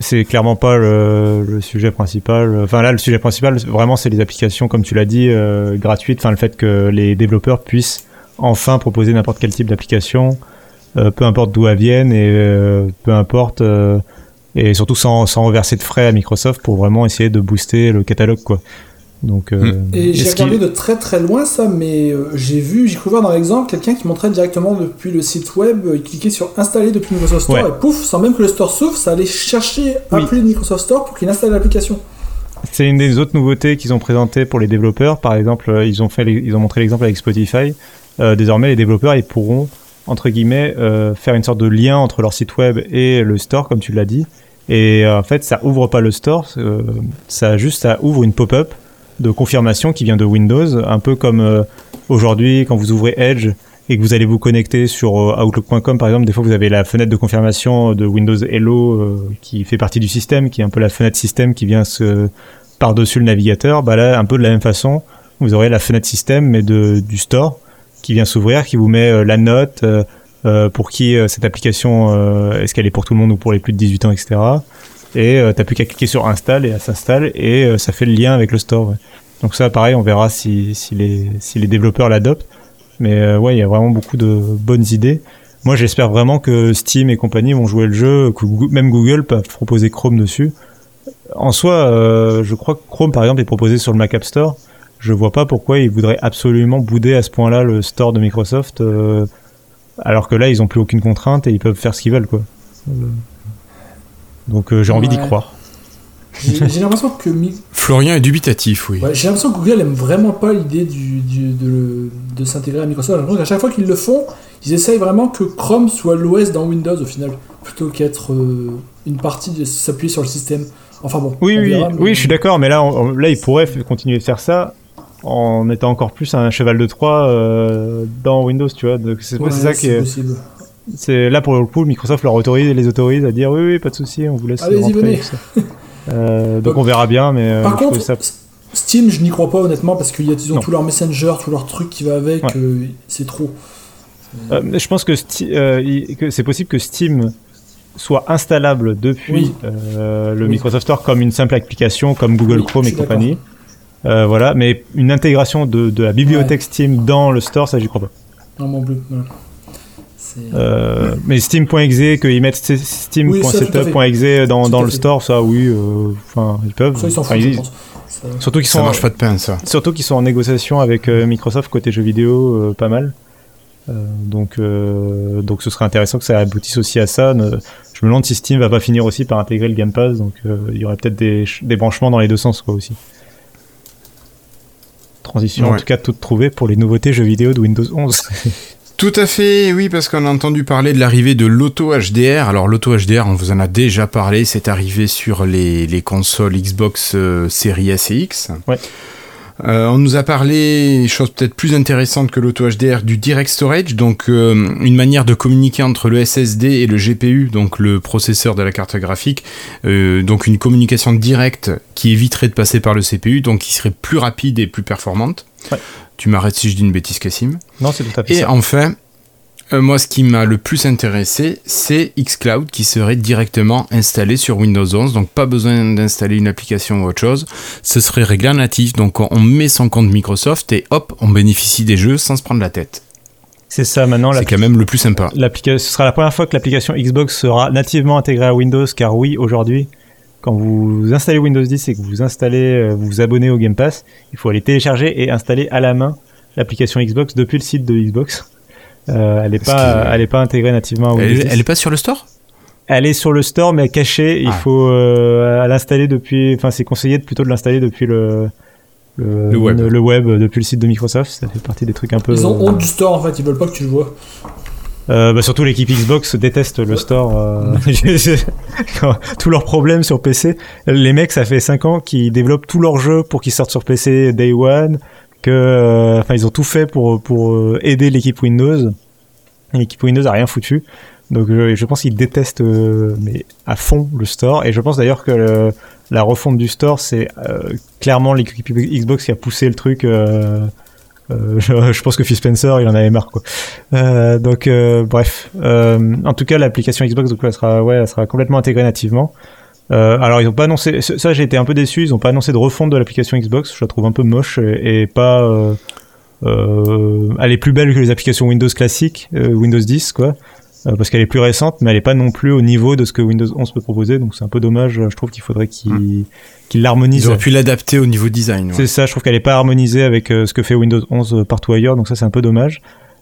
C: c'est clairement pas le, le sujet principal. Enfin là, le sujet principal, vraiment, c'est les applications, comme tu l'as dit, euh, gratuites. Enfin, le fait que les développeurs puissent enfin proposer n'importe quel type d'application, euh, peu importe d'où elles viennent et euh, peu importe et surtout sans, sans reverser de frais à Microsoft pour vraiment essayer de booster le catalogue quoi. Donc, euh,
B: Et j'ai regardé de très très loin ça, mais euh, j'ai vu, j'ai cru voir dans l'exemple quelqu'un qui montrait directement depuis le site web, euh, il cliquait sur installer depuis Microsoft Store
C: Ouais.
B: et pouf, sans même que le store s'ouvre, ça allait chercher
C: Oui.
B: appli de Microsoft Store pour qu'il installe l'application.
C: C'est une des autres nouveautés qu'ils ont présentées pour les développeurs. Par exemple, euh, ils ont fait, ils ont montré l'exemple avec Spotify. Euh, désormais, les développeurs, ils pourront entre guillemets euh, faire une sorte de lien entre leur site web et le store, comme tu l'as dit. Et euh, en fait, ça ouvre pas le store, euh, ça juste ouvre une pop-up de confirmation qui vient de Windows, un peu comme aujourd'hui quand vous ouvrez Edge et que vous allez vous connecter sur Outlook.com par exemple, des fois vous avez la fenêtre de confirmation de Windows Hello qui fait partie du système, qui est un peu la fenêtre système qui vient par-dessus le navigateur. Bah là, un peu de la même façon, vous aurez la fenêtre système mais de, du store qui vient s'ouvrir, qui vous met euh, la note euh, euh, pour qui cette application, est-ce qu'elle est pour tout le monde ou pour les plus de 18 ans, etc. Et t'as plus qu'à cliquer sur install et elle s'installe et ça fait le lien avec le store. Donc ça, pareil, on verra si, les, développeurs l'adoptent. Mais ouais, il y a vraiment beaucoup de bonnes idées. Moi, j'espère vraiment que Steam et compagnie vont jouer le jeu, que même Google peut proposer Chrome dessus. En soi, je crois que Chrome, par exemple, est proposé sur le Mac App Store. Je vois pas pourquoi ils voudraient absolument bouder à ce point-là le store de Microsoft, euh, alors que là, ils ont plus aucune contrainte et ils peuvent faire ce qu'ils veulent, quoi. Donc, euh, j'ai envie d'y croire.
B: J'ai j'ai l'impression que Mi-
A: Florian est dubitatif, oui.
B: ouais, j'ai l'impression que Google aime vraiment pas l'idée du, du- de, de s'intégrer à Microsoft. J'ai l'impression qu'à chaque fois qu'ils le font, ils essayent vraiment que Chrome soit l'OS dans Windows au final, plutôt qu'être euh, une partie de s'appuyer sur le système. Enfin bon.
C: Oui, oui,
B: verra, mais-
C: oui, je suis d'accord, mais là, on- là, ils pourraient continuer de faire ça en étant encore plus un cheval de Troie euh, dans Windows, tu vois. C'est
B: Ouais,
C: ça qui est. C'est là pour le coup, Microsoft leur autorise, les autorise à dire oui, oui, pas de souci, on vous laisse
B: Allez-y,
C: rentrer. Euh, donc
B: Donc,
C: on verra bien, mais euh,
B: Par contre,
C: ça.
B: Steam, je n'y crois pas honnêtement parce qu'ils ont
C: Non.
B: tout leur Messenger, tout leur truc qui va avec,
C: Ouais.
B: euh, c'est trop.
C: Je pense que, c'est possible que Steam soit installable depuis
B: Oui.
C: le
B: Oui.
C: Microsoft Store comme une simple application, comme Google
B: Oui,
C: Chrome et compagnie. Euh, voilà, mais une intégration de, de la bibliothèque Steam dans le store, ça j'y crois pas.
B: Non, mon bleu. voilà. C'est-
C: Euh, mais Steam.exe, qu'ils mettent
B: Oui,
C: steam.setup.exe dans, dans le
B: fait.
C: store, ça oui, euh, enfin ils peuvent.
B: Ça, ils s'en
C: Enfin,
B: foutent, je
C: ils-
B: pense. Ça-
C: Surtout qu'ils
A: Ça
C: sont,
A: marche pas de pain, ça.
C: surtout qu'ils sont en négociation avec euh, Microsoft côté jeux vidéo, euh, pas mal. Euh, donc, euh, donc ce serait intéressant que ça aboutisse aussi à ça. Ne- je me demande si Steam va pas finir aussi par intégrer le Game Pass, donc euh, il y aurait peut-être des, des branchements dans les deux sens quoi aussi. Transition en
A: Ouais.
C: tout cas toute trouvée pour les nouveautés jeux vidéo de Windows 11.
A: Tout à fait, oui, parce qu'on a entendu parler de l'arrivée de l'auto HDR. Alors l'auto HDR, on vous en a déjà parlé, c'est arrivé sur les, les consoles Xbox euh, Series S et X.
C: Ouais.
A: Euh, on nous a parlé, chose peut-être plus intéressante que l'auto HDR, du Direct Storage, donc euh, une manière de communiquer entre le SSD et le GPU, donc le processeur de la carte graphique, Euh, donc une communication directe qui éviterait de passer par le CPU, donc qui serait plus rapide et plus performante.
C: Ouais.
A: Tu m'arrêtes si je dis une bêtise, Cassim.
C: non, c'est tout à fait
A: Et
C: ça.
A: enfin, euh, moi, ce qui m'a le plus intéressé, c'est xCloud qui serait directement installé sur Windows 11. Donc, pas besoin d'installer une application ou autre chose. Ce serait réglé en natif. Donc, on met son compte Microsoft et hop, on bénéficie des jeux sans se prendre la tête.
C: C'est ça maintenant.
A: C'est quand même le plus sympa.
C: l'application- ce sera la première fois que l'application Xbox sera nativement intégrée à Windows, car oui, aujourd'hui, quand vous installez Windows 10 et que vous installez, euh, vous vous abonnez au Game Pass, il faut aller télécharger et installer à la main l'application Xbox depuis le site de Xbox. Euh, elle n'est pas,
A: est-
C: elle est pas intégrée nativement à Windows
A: Elle,
C: 10.
A: elle est pas sur le store?
C: Elle est sur le store mais cachée. Il
A: Ah.
C: faut euh, l'installer depuis. Enfin, c'est conseillé de- plutôt de l'installer depuis le le,
A: Le web.
C: le web, depuis le site de Microsoft. Ça fait partie des trucs un peu.
B: Ils ont honte du store en fait, ils veulent pas que tu le vois.
C: Euh, bah, surtout l'équipe Xbox déteste le store. euh, tous leurs problèmes sur PC. Les mecs, ça fait 5 ans qu'ils développent tous leurs jeux pour qu'ils sortent sur PC Day One. Que, euh, ils ont tout fait pour pour euh, aider l'équipe Windows. L'équipe Windows a rien foutu. Donc, je, je pense qu'ils détestent euh, à fond le store. Et je pense d'ailleurs que la refonte du store, c'est euh, clairement l'équipe Xbox qui a poussé le truc. euh, euh, je, pense que Phil Spencer, il en avait marre, quoi. Euh, donc euh, bref, Euh, en tout cas l'application Xbox donc sera ouais, sera complètement intégrée nativement. Euh, alors ils ont pas annoncé ça j'ai été un peu déçu, ils ont pas annoncé de refonte de l'application Xbox, je la trouve un peu moche et, et pas euh, euh, elle est plus belle que les applications Windows classiques, Windows 10 quoi. parce qu'elle est plus récente, mais elle est pas non plus au niveau de ce que Windows 11 peut proposer. Donc c'est un peu dommage. Je trouve qu'il faudrait qu'il
A: Hmm.
C: qu'il l'harmonise.
A: Ils auraient pu l'adapter au niveau design. ouais.
C: C'est ça, je trouve qu'elle est pas harmonisée avec ce que fait Windows 11 partout ailleurs, donc ça c'est un peu dommage.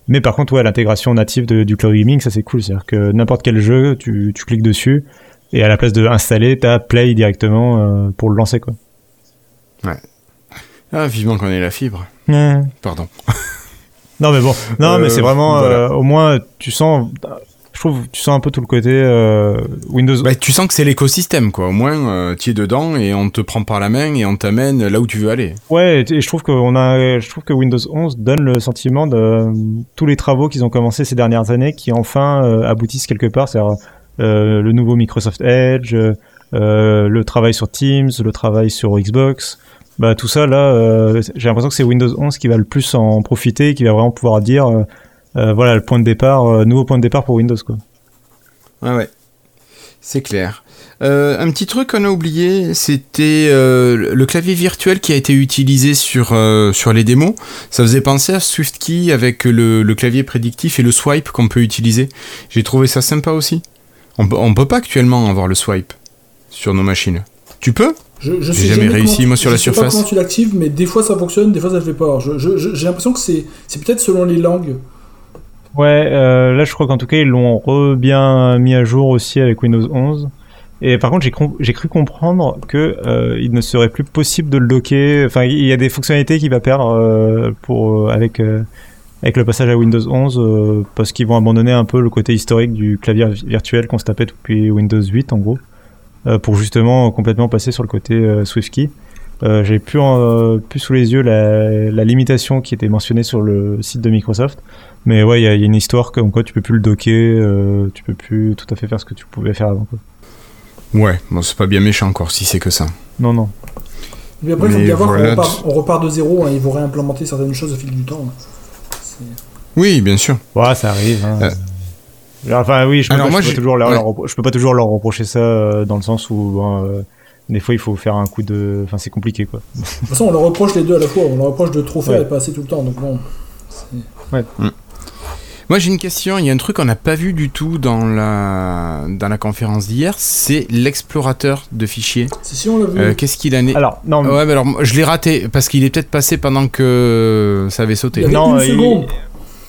C: Mais par contre, ouais, l'intégration native de- du cloud gaming, ça c'est cool. C'est-à-dire que n'importe quel jeu, tu, tu cliques dessus et à la place de installer, t'as Play directement euh, pour le lancer, quoi.
A: Ah, vivement qu'on ait la fibre. Pardon.
C: Non mais bon, non
A: Euh,
C: mais c'est vraiment
A: voilà.
C: euh, au moins tu sens, je trouve, tu sens un peu tout le côté euh, Windows.
A: Bah, tu sens que c'est l'écosystème, quoi. Au moins, euh, tu es dedans et on te prend par la main et on t'amène là où tu veux aller.
C: Ouais, et je trouve que on a, je trouve que Windows 11 donne le sentiment de euh, tous les travaux qu'ils ont commencé ces dernières années qui enfin euh, aboutissent quelque part. C'est-à-dire euh, le nouveau Microsoft Edge, euh, le travail sur Teams, le travail sur Xbox. Bah tout ça là, euh, j'ai l'impression que c'est Windows 11 qui va le plus en profiter, qui va vraiment pouvoir dire, euh, euh, voilà le point de départ, euh, nouveau point de départ pour Windows quoi.
A: Ouais, ouais. C'est clair. Euh, un petit truc qu'on a oublié, c'était euh, le clavier virtuel qui a été utilisé sur, euh, sur les démos. Ça faisait penser à SwiftKey avec le clavier prédictif et le swipe qu'on peut utiliser. J'ai trouvé ça sympa aussi. On, peut- on peut pas actuellement avoir le swipe sur nos machines. Tu peux
B: Je, je
A: J'ai jamais réussi,
B: comment-
A: moi, sur
B: je
A: la
B: sais pas
A: surface.
B: comment tu l'actives, mais des fois ça fonctionne, des fois ça le fait pas. J'ai l'impression que c'est peut-être selon les langues.
C: Ouais, euh, là je crois qu'en tout cas ils l'ont re bien mis à jour aussi avec Windows 11. Et par contre j'ai com- cru comprendre que euh, il ne serait plus possible de le docker. Enfin il y a des fonctionnalités qu'il va perdre euh, pour euh, avec euh, avec le passage à Windows 11 euh, parce qu'ils vont abandonner un peu le côté historique du clavier vi- virtuel qu'on se tapait depuis Windows 8 en gros euh, pour justement complètement passer sur le côté euh, SwiftKey. Euh, J'ai plus, en- plus sous les yeux la, la limitation qui était mentionnée sur le site de Microsoft. Mais ouais, il y, a il y a une histoire comme quoi tu peux plus le docker, euh, tu peux plus tout à fait faire ce que tu pouvais faire avant. Quoi.
A: Ouais, bon, c'est pas bien méchant encore si c'est que ça.
C: Non, non.
B: Puis après, il faut
A: Mais
B: bien voir
A: voilà,
B: qu'on repart, on repart de zéro, hein, ils vont réimplémenter certaines choses au fil du temps. C'est-
A: Oui, bien sûr.
C: Ouais, ça arrive. Hein.
A: Euh.
C: Enfin, oui, je peux,
A: Alors
C: pas,
A: moi,
C: je, peux toujours leur,
A: ouais.
C: je peux pas toujours leur reprocher ça euh, dans le sens où bon, euh, des fois il faut faire un coup de. Enfin, c'est compliqué quoi.
B: De toute façon, on leur reproche les deux à la fois, on leur reproche de trop faire
C: Ouais.
B: et pas assez tout le temps, donc bon. c'est-
A: Moi j'ai une question, il y a un truc qu'on n'a pas vu du tout dans la, dans la conférence d'hier, c'est l'explorateur de fichiers.
B: C'est si on l'a vu.
A: Euh, Qu'est-ce qu'il en est
C: Alors, non,
A: Ouais, mais alors je l'ai raté parce qu'il est peut-être passé pendant que ça avait
B: il y
A: sauté.
B: avait
C: non,
B: une
C: il-
B: seconde.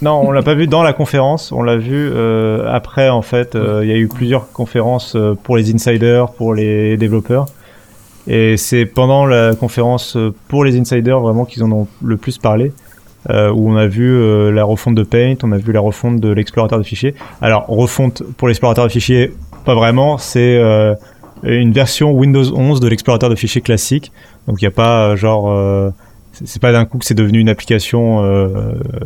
C: Non, on l'a pas vu dans la conférence. On l'a vu euh, après. En fait, Euh, il y a eu plusieurs conférences euh, pour les insiders, pour les développeurs. Et c'est pendant la conférence pour les insiders vraiment qu'ils en ont le plus parlé. Euh, où on a vu euh, la refonte de Paint, on a vu la refonte de l'explorateur de fichiers. Alors refonte pour l'explorateur de fichiers, pas vraiment. C'est euh, une version Windows 11 de l'explorateur de fichiers classique. Donc il n'y a pas genre c'est pas d'un coup que c'est devenu une application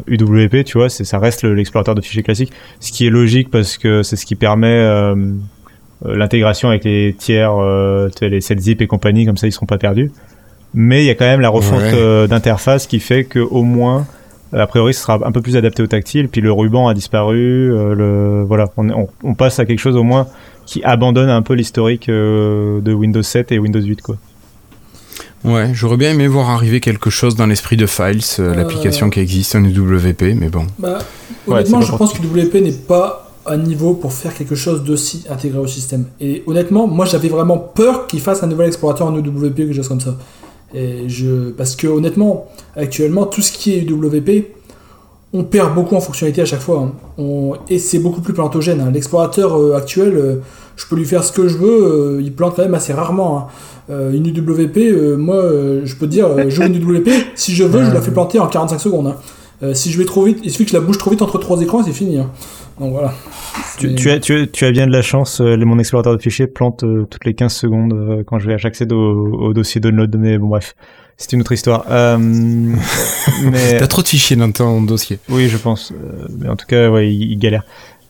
C: UWP, tu vois, ça reste le- l'explorateur de fichiers classique, ce qui est logique parce que c'est ce qui permet l'intégration avec les tiers, les zip et compagnie, comme ça ils seront pas perdus. Mais il y a quand même la refonte
A: Ouais.
C: euh, d'interface qui fait que au moins, euh, a priori, ce sera un peu plus adapté au tactile. Puis le ruban a disparu. euh, le voilà, on, on, on passe à quelque chose au moins qui abandonne un peu l'historique euh, de Windows 7 et Windows 8, quoi.
A: Ouais, j'aurais bien aimé voir arriver quelque chose dans l'esprit de Files, l'application qui existe en UWP, mais bon.
B: Bah, honnêtement, je pense que WP n'est pas à niveau pour faire quelque chose d'aussi intégré au système. Et honnêtement, moi j'avais vraiment peur qu'il fasse un nouvel explorateur en UWP ou quelque chose comme ça. Et je... Parce que honnêtement, actuellement, tout ce qui est UWP, on perd beaucoup en fonctionnalité à chaque fois. hein. On- Et c'est beaucoup plus plantogène. hein. L'explorateur euh, actuel, euh, je peux lui faire ce que je veux, euh, il plante quand même assez rarement. hein. Une UWP, moi, je peux te dire, je joue une UWP, si je veux, je la fais planter en 45 secondes. si je vais trop vite, il suffit que je la bouge trop vite entre trois écrans et c'est fini. Donc voilà.
C: Tu, tu as, tu, as, tu as bien de la chance, euh, mon explorateur de fichiers plante euh, toutes les 15 secondes euh, quand je vais j'accède au, au dossier download, mais bon bref, c'est une autre histoire. Euh, mais
A: T'as trop de fichiers dans ton dossier.
C: oui, je pense. Euh, mais en tout cas, ouais, il, il galère.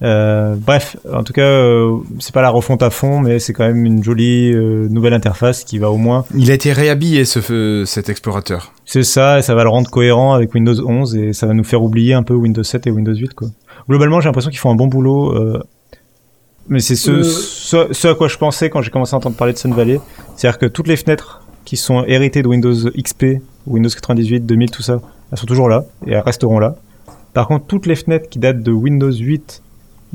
C: Euh, bref, en tout cas, euh, c'est pas la refonte à fond, mais c'est quand même une jolie euh, nouvelle interface qui va au moins.
A: Il a été réhabillé ce, euh, cet explorateur.
C: C'est ça, et ça va le rendre cohérent avec Windows 11 et ça va nous faire oublier un peu Windows 7 et Windows 8 quoi. Globalement, j'ai l'impression qu'ils font un bon boulot. euh, mais c'est ce,
B: Euh.
C: ce, ce à quoi je pensais quand j'ai commencé à entendre parler de Sun Valley. C'est-à-dire que toutes les fenêtres qui sont héritées de Windows XP, Windows 98, 2000, tout ça, elles sont toujours là et elles resteront là. Par contre, toutes les fenêtres qui datent de Windows 8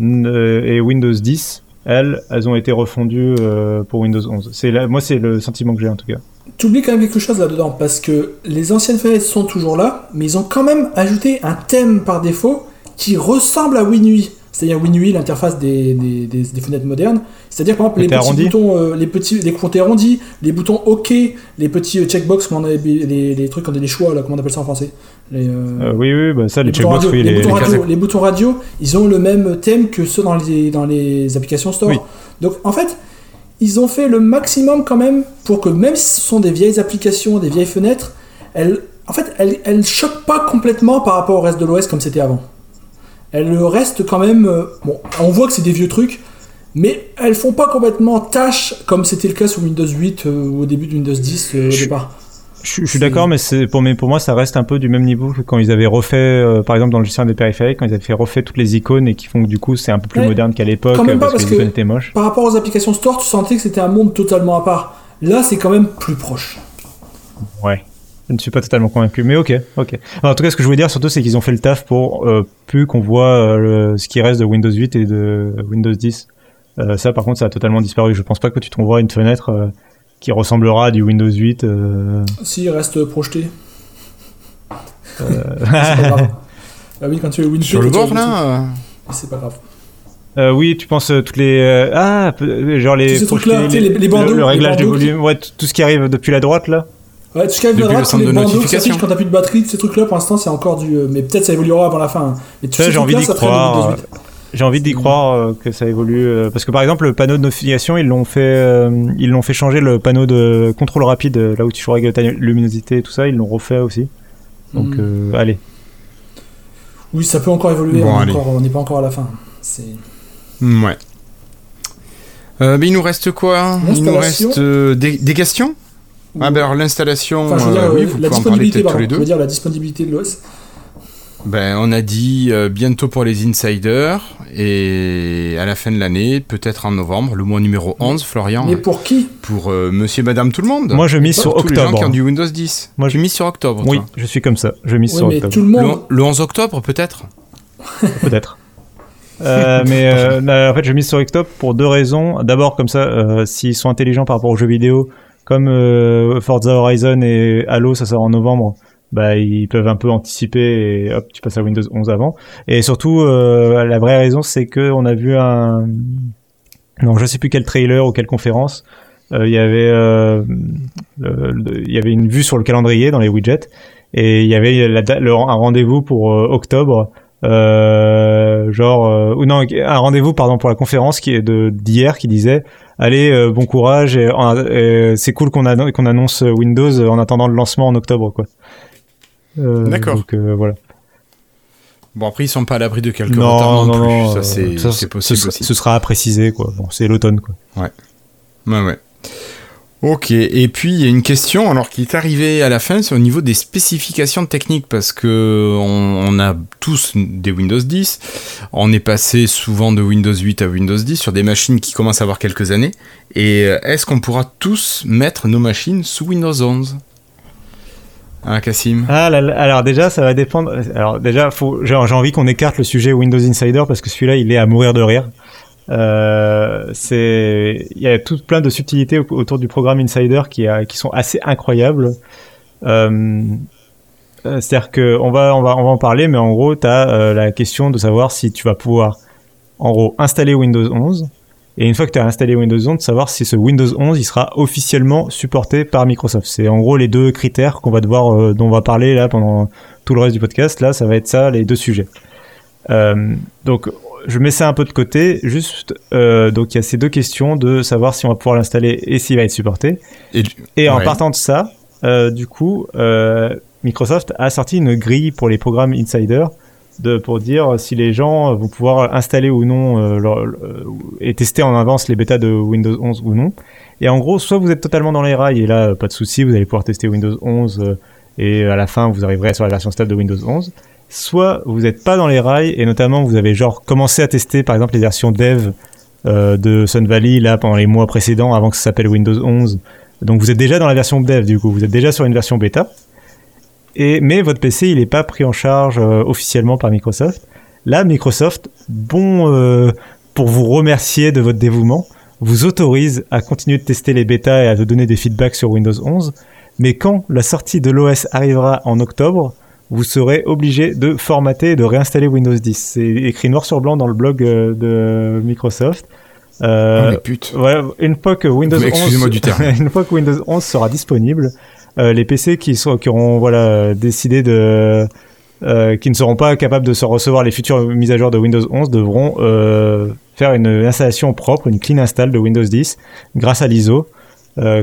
C: et Windows 10, elles, elles ont été refondues pour Windows 11. C'est moi, c'est le sentiment que j'ai en tout cas.
B: Tu oublies quand même quelque chose là-dedans, parce que les anciennes fenêtres sont toujours là, mais ils ont quand même ajouté un thème par défaut qui ressemble à WinUI. C'est-à-dire WinUI, l'interface des, des, des, fenêtres modernes. C'est-à-dire, par exemple, les petits boutons, euh, les petits, les comptes arrondis, les boutons OK, les petits euh, checkbox, on les, les, trucs on a des choix, là, comment on appelle ça en français
C: les, euh, Oui, oui, bah ça, les, checkbox,
B: oui, les, boutons radio, les, boutons radio, ils ont le même thème que ceux dans les, dans les applications store. Donc, en fait, ils ont fait le maximum quand même pour que même si ce sont des vieilles applications, des vieilles fenêtres, elles, en fait, elles, elles choquent pas complètement par rapport au reste de l'OS comme c'était avant. Elles restent quand même, euh, bon, on voit que c'est des vieux trucs, mais elles font pas complètement tâche comme c'était le cas sur Windows 8 euh, ou au début de Windows 10 euh, au départ.
C: Je, suis d'accord, mais c'est pour, pour moi, ça reste un peu du même niveau que quand ils avaient refait, euh, par exemple, dans le gestion des périphériques, quand ils avaient fait refait toutes les icônes et qui font que du coup, c'est un peu plus moderne qu'à l'époque parce, que les icônes étaient moches.
B: Par rapport aux applications Store, tu sentais que c'était un monde totalement à part. Là, c'est quand même plus proche.
C: Ouais. Je ne suis pas totalement convaincu, mais ok, ok. en tout cas, ce que je voulais dire surtout, c'est qu'ils ont fait le taf pour euh, plus qu'on voit euh, ce qui reste de Windows 8 et de Windows 10. ça, par contre, ça a totalement disparu. Je pense pas que tu trouveras une fenêtre qui ressemblera à du Windows 8. Euh...
B: Si, il reste projeté. Euh... c'est pas grave. Bah oui, quand tu es Windows
A: Sur le bord là euh.
B: C'est pas grave.
C: Euh, oui, tu penses euh, toutes les euh, ah genre les
B: ces trucs là, les, les, les bandeaux,
C: le, réglage de volume, ouais tout ce qui arrive depuis la droite là.
B: Ouais, depuis la droite, les bandeaux qui s'affichent quand t'as plus de batterie, ces trucs là pour l'instant c'est encore du mais peut-être ça évoluera avant la fin. Hein. Mais
C: tout ça j'ai envie d'y croire. J'ai envie d'y croire euh, que ça évolue euh, parce que par exemple le panneau de notification ils l'ont fait euh, ils l'ont fait changer le panneau de contrôle rapide là où tu règles ta luminosité et tout ça ils l'ont refait aussi. Donc hmm. allez.
B: Oui ça peut encore évoluer on n'est pas encore à la fin. C'est.
A: Ouais. mais il nous reste quoi? Il nous reste des, questions? Ah ben alors l'installation, oui, vous
B: la pouvez en parler tous les deux. Je veux dire la disponibilité de l'OS.
A: Ben, on a dit euh, bientôt pour les insiders et à la fin de l'année, peut-être en novembre, le mois numéro 11, Florian.
B: Mais pour qui?
A: Pour euh, monsieur, madame, tout le monde.
C: Moi, je mise sur octobre. Les gens
A: qui ont du Windows 10. Moi, je mise sur octobre.
C: Oui, je suis comme ça. Je mise sur
B: mais
C: octobre.
B: Tout le, monde...
A: le, 11 octobre, peut-être?
C: Peut-être. Euh, mais en fait, je mise sur octobre pour deux raisons. D'abord, comme ça, s'ils sont intelligents par rapport aux jeux vidéo, comme Forza Horizon et Halo, ça sort en novembre bah ils peuvent un peu anticiper et hop tu passes à Windows 11 avant. Et surtout euh, la vraie raison c'est que on a vu un non je sais plus quel trailer ou quelle conférence euh, il y avait euh, il y avait une vue sur le calendrier dans les widgets et il y avait le, un rendez-vous pour octobre genre ou non un rendez-vous pardon pour la conférence qui est de d'hier qui disait allez bon courage et, c'est cool qu'on qu'on annonce Windows en attendant le lancement en octobre quoi
A: euh, D'accord.
C: Donc euh, voilà.
A: Bon, après, ils sont pas à l'abri de quelques retards non, non, Ça, c'est possible
C: ce,
A: aussi.
C: Ce sera à préciser, quoi. Bon, c'est l'automne, quoi.
A: Ouais. Ouais, ouais. Ok, et puis il y a une question alors qui est arrivée à la fin, c'est au niveau des spécifications techniques parce que on, a tous des Windows 10, on est passé souvent de Windows 8 à Windows 10 sur des machines qui commencent à avoir quelques années. Et est-ce qu'on pourra tous mettre nos machines sous Windows 11 ah, Cassim.
C: Ah, alors déjà, ça va dépendre. Alors déjà, j'ai envie qu'on écarte le sujet Windows Insider parce que celui-là, il est à mourir de rire. Euh, c'est, il y a tout plein de subtilités autour du programme Insider qui, sont assez incroyables. Euh, euh c'est-à-dire que on va, on va, on va en parler, mais en gros, tu as la question de savoir si tu vas pouvoir, en gros, installer Windows 11 et une fois que tu as installé Windows 11, savoir si ce Windows 11 il sera officiellement supporté par Microsoft. C'est en gros les deux critères qu'on va devoir, dont on va parler là pendant tout le reste du podcast. Là, ça va être ça, les deux sujets. Donc, je mets ça un peu de côté. Juste, euh, donc il y a ces deux questions de savoir si on va pouvoir l'installer et s'il va être supporté. Et, en partant de ça, du coup, Microsoft a sorti une grille pour les programmes Insider de, pour dire si les gens vont pouvoir installer ou non euh, euh, et tester en avance les bêtas de Windows 11 ou non. Et en gros, soit vous êtes totalement dans les rails et là, pas de souci, vous allez pouvoir tester Windows 11 euh, et à la fin, vous arriverez sur la version stable de Windows 11. Soit vous n'êtes pas dans les rails et notamment vous avez genre commencé à tester par exemple les versions dev de Sun Valley là pendant les mois précédents avant que ça s'appelle Windows 11. Donc vous êtes déjà dans la version dev du coup, vous êtes déjà sur une version bêta. Et, mais votre PC, il n'est pas pris en charge euh, officiellement par Microsoft. Là, Microsoft, bon, euh, pour vous remercier de votre dévouement, vous autorise à continuer de tester les bêtas et à donner des feedbacks sur Windows 11. Mais quand la sortie de l'OS arrivera en octobre, vous serez obligé de formater et de réinstaller Windows 10. C'est écrit noir sur blanc dans le blog euh, de Microsoft.
A: Euh, oh.
C: Ouais, une fois que Windows 11,
A: du terme.
C: une fois que Windows 11 sera disponible, euh, les PC qui sont qui auront voilà décidé de euh, qui ne seront pas capables de se recevoir les futures mises à jour de Windows 11 devront faire une installation propre, une clean install de Windows 10 grâce à l'ISO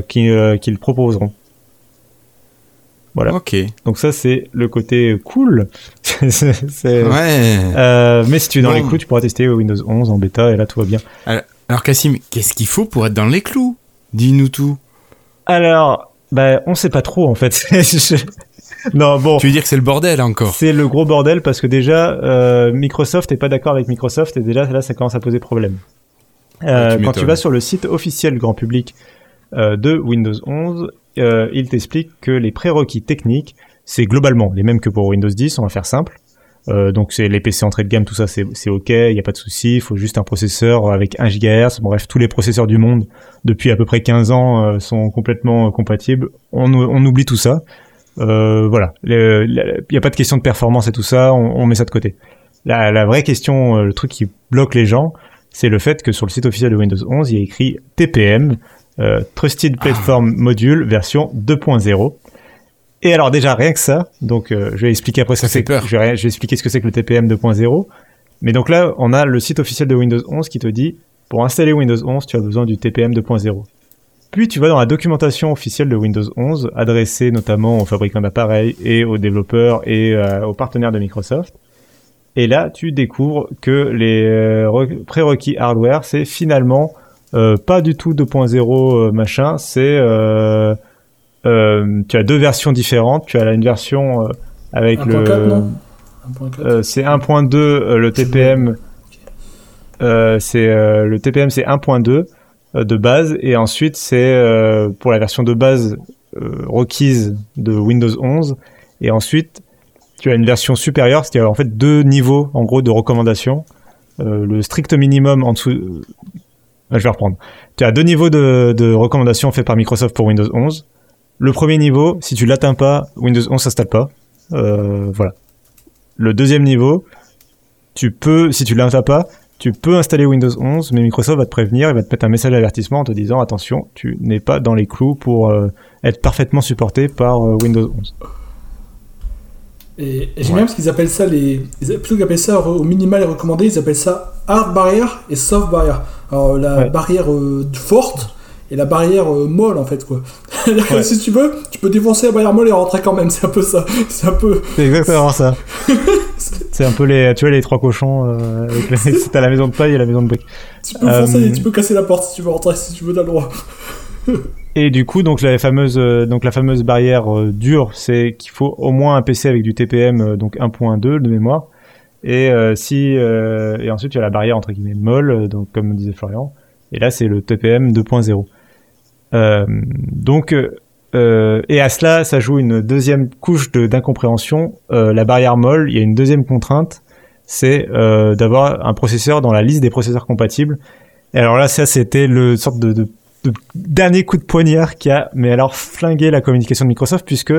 C: qu'ils proposeront. Voilà.
A: Ok.
C: Donc ça c'est le côté cool.
A: ouais.
C: Euh, mais si tu es dans les clous, tu pourras tester Windows 11 en bêta et là tout va bien.
A: Alors, Cassim, qu'est-ce qu'il faut pour être dans les clous? Dis-nous tout.
C: Alors, bah, on sait pas trop en fait. non, bon.
A: Tu veux dire que c'est le bordel encore?
C: C'est le gros bordel parce que déjà, euh, Microsoft est pas d'accord avec Microsoft et déjà là, ça commence à poser problème. Euh, quand tu vas sur le site officiel grand public de Windows 11, euh, il t'explique que les prérequis techniques, c'est globalement les mêmes que pour Windows 10, on va faire simple. Euh, donc c'est les PC entrée de gamme, tout ça c'est ok, il n'y a pas de souci, il faut juste un processeur avec 1 GHz, bref tous les processeurs du monde depuis à peu près 15 ans euh, sont complètement compatibles, on, oublie tout ça, voilà, il n'y a pas de question de performance et tout ça, on, met ça de côté. La, la, vraie question, le truc qui bloque les gens, c'est le fait que sur le site officiel de Windows 11, il y a écrit TPM, euh, Trusted Platform ah. Module version 2.0. Et alors déjà rien que ça, donc euh, je vais expliquer après
A: ça
C: ce
A: que
C: je vais, je vais expliquer ce que c'est que le TPM 2.0. Mais donc là, on a le site officiel de Windows 11 qui te dit pour installer Windows 11, tu as besoin du TPM 2.0. Puis tu vas dans la documentation officielle de Windows 11, adressée notamment aux fabricants d'appareils et aux développeurs et euh, aux partenaires de Microsoft. Et là, tu découvres que les prérequis hardware, c'est finalement euh, pas du tout 2.0 machin, c'est tu as deux versions différentes. Tu as une version avec le c'est 1.2 le TPM. c'est le TPM c'est 1.2 euh, de base et ensuite c'est euh, pour la version de base euh, requise de Windows 11 et ensuite tu as une version supérieure, c'est-à-dire en fait deux niveaux en gros de recommandation. le strict minimum en dessous. Je vais reprendre. Tu as deux niveaux de, recommandations faits par Microsoft pour Windows 11. Le premier niveau, si tu l'atteins pas, Windows 11 s'installe pas. Euh, voilà. Le deuxième niveau, tu peux, si tu l'atteins pas, tu peux installer Windows 11, mais Microsoft va te prévenir, il va te mettre un message d'avertissement en te disant attention, tu n'es pas dans les clous pour euh, être parfaitement supporté par euh, Windows 11.
B: Et, j'aime bien parce qu'ils appellent ça les. Plutôt qu'appeler ça au minimal et recommandé, ils appellent ça hard barrière et soft barrière. Alors la barrière euh, forte, et la barrière euh, molle en fait quoi. si tu veux, tu peux défoncer la barrière molle et rentrer quand même, c'est un peu ça. C'est un peu.
C: C'est exactement ça. c'est un peu les, tu vois les trois cochons. Euh, avec t'as la maison de paille et la maison de briques.
B: Tu peux foncer, et tu peux casser la porte si tu veux rentrer, si tu veux, t'as le droit.
C: Et du coup, donc la fameuse, euh, donc la fameuse barrière dure, c'est qu'il faut au moins un PC avec du TPM, donc 1.2 de mémoire. Et si, et ensuite il y a la barrière entre guillemets molle, donc comme disait Florian. Et là, c'est le TPM 2.0. Euh, donc, euh, et à cela joue une deuxième couche d'incompréhension. Euh, la barrière molle, il y a une deuxième contrainte, c'est euh, d'avoir un processeur dans la liste des processeurs compatibles. Et alors là, ça, c'était le sorte de, de, dernier coup de poignard qui a, mais alors flingué la communication de Microsoft, puisque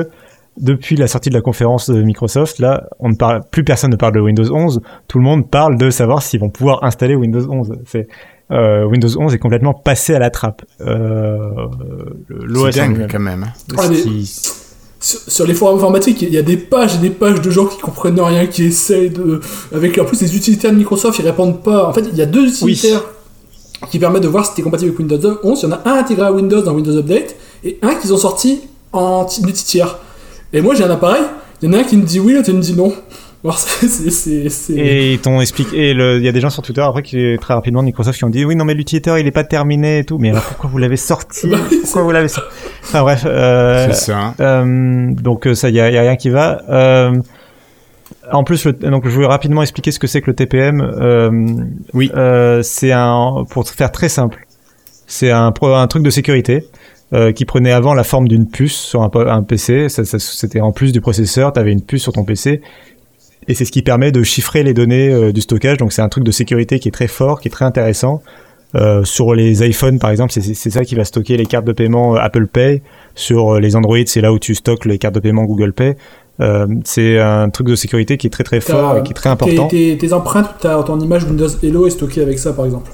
C: depuis la sortie de la conférence de Microsoft, là, on ne parle, plus personne ne parle de Windows 11. Tout le monde parle de savoir s'ils vont pouvoir installer Windows 11. C'est euh, Windows 11 est complètement passé à la trappe. Euh,
A: L'OS quand même. Hein.
B: Ah, sur, les forums informatiques, il y a des pages et des pages de gens qui comprennent rien, qui essayent de. Avec en plus les utilitaires de Microsoft, ils répondent pas. En fait, il y a deux utilitaires qui permettent de voir si es compatible avec Windows 11. Il y en a un intégré à Windows dans Windows Update et un qu'ils ont sorti en multi-tiers. Et moi, j'ai un appareil, il y en a un qui me dit oui, l'autre me dit non.
C: Et ils t'ont expliqué. il y a des gens sur Twitter après qui très rapidement Microsoft qui ont dit oui non mais l'utilisateur il est pas terminé et tout. Mais alors pourquoi vous l'avez sorti? Bah Pourquoi vous l'avez sorti? Enfin bref. Euh,
A: c'est ça.
C: Euh, donc euh, ça y a, y a, rien qui va. Euh, en plus, donc je vais rapidement expliquer ce que c'est que le TPM. Euh,
A: oui.
C: c'est un pour faire très simple. C'est un, un truc de sécurité. qui prenait avant la forme d'une puce sur un, un PC. Ça, ça, C'était en plus du processeur, tu avais une puce sur ton PC et c'est ce qui permet de chiffrer les données du stockage. Donc c'est un truc de sécurité qui est très fort, qui est très intéressant. Euh, sur les iPhones, par exemple, c'est ça qui va stocker les cartes de paiement Apple Pay. Sur les Android, c'est là où tu stockes les cartes de paiement Google Pay. Euh, c'est un truc de sécurité qui est très très fort et qui est très important.
B: Tes, tes empreintes, ton image Windows Hello est stockée avec ça, par exemple.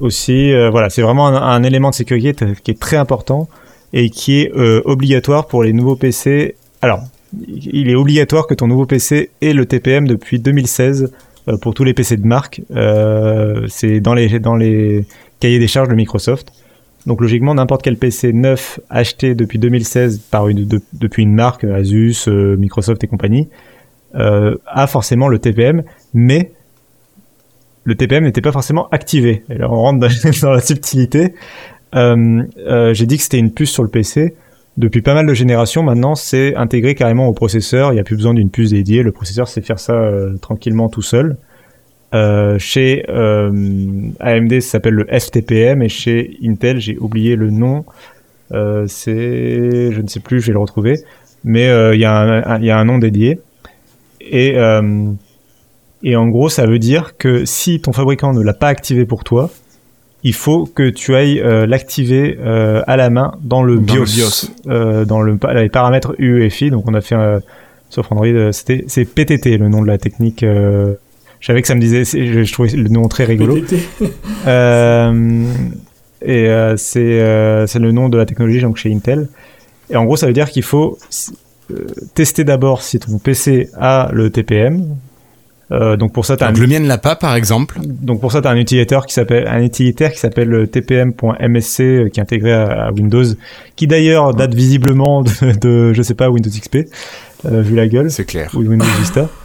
C: Aussi, euh, voilà, c'est vraiment un, élément de sécurité qui est très important et qui est euh, obligatoire pour les nouveaux PC. Alors, il est obligatoire que ton nouveau PC ait le TPM depuis 2016 pour tous les PC de marque. c'est dans les, dans les cahiers des charges de Microsoft. Donc logiquement, n'importe quel PC neuf acheté depuis 2016 par une, depuis une marque, Asus, euh, Microsoft et compagnie, euh, a forcément le TPM, mais le TPM n'était pas forcément activé. Et on rentre dans, la subtilité. Euh, j'ai dit que c'était une puce sur le PC. Depuis pas mal de générations, maintenant, c'est intégré carrément au processeur. Il n'y a plus besoin d'une puce dédiée. Le processeur sait faire ça tranquillement tout seul. Euh, chez euh, AMD, ça s'appelle le FTPM et chez Intel, j'ai oublié le nom. Euh, c'est, je ne sais plus, je vais le retrouver. Mais il y, a un nom dédié. Et, et en gros, ça veut dire que si ton fabricant ne l'a pas activé pour toi, il faut que tu ailles l'activer à la main dans le BIOS, dans, le, les paramètres UEFI. Donc on a fait sauf Android, c'était c'est PTT le nom de la technique je savais que ça me disait, je, trouvais le nom très rigolo. euh, et euh, c'est euh, c'est le nom de la technologie donc chez Intel. Et en gros, ça veut dire qu'il faut tester d'abord si ton PC a le TPM. Euh, donc pour ça,
A: as un... le mien ne l'a pas, par exemple.
C: Donc pour ça, tu as un utilitaire qui s'appelle un utilitaire qui s'appelle tpm.msc qui est intégré à, Windows, qui d'ailleurs date visiblement de, de, je sais pas Windows XP, vu la gueule.
A: C'est clair.
C: Ou Windows Vista.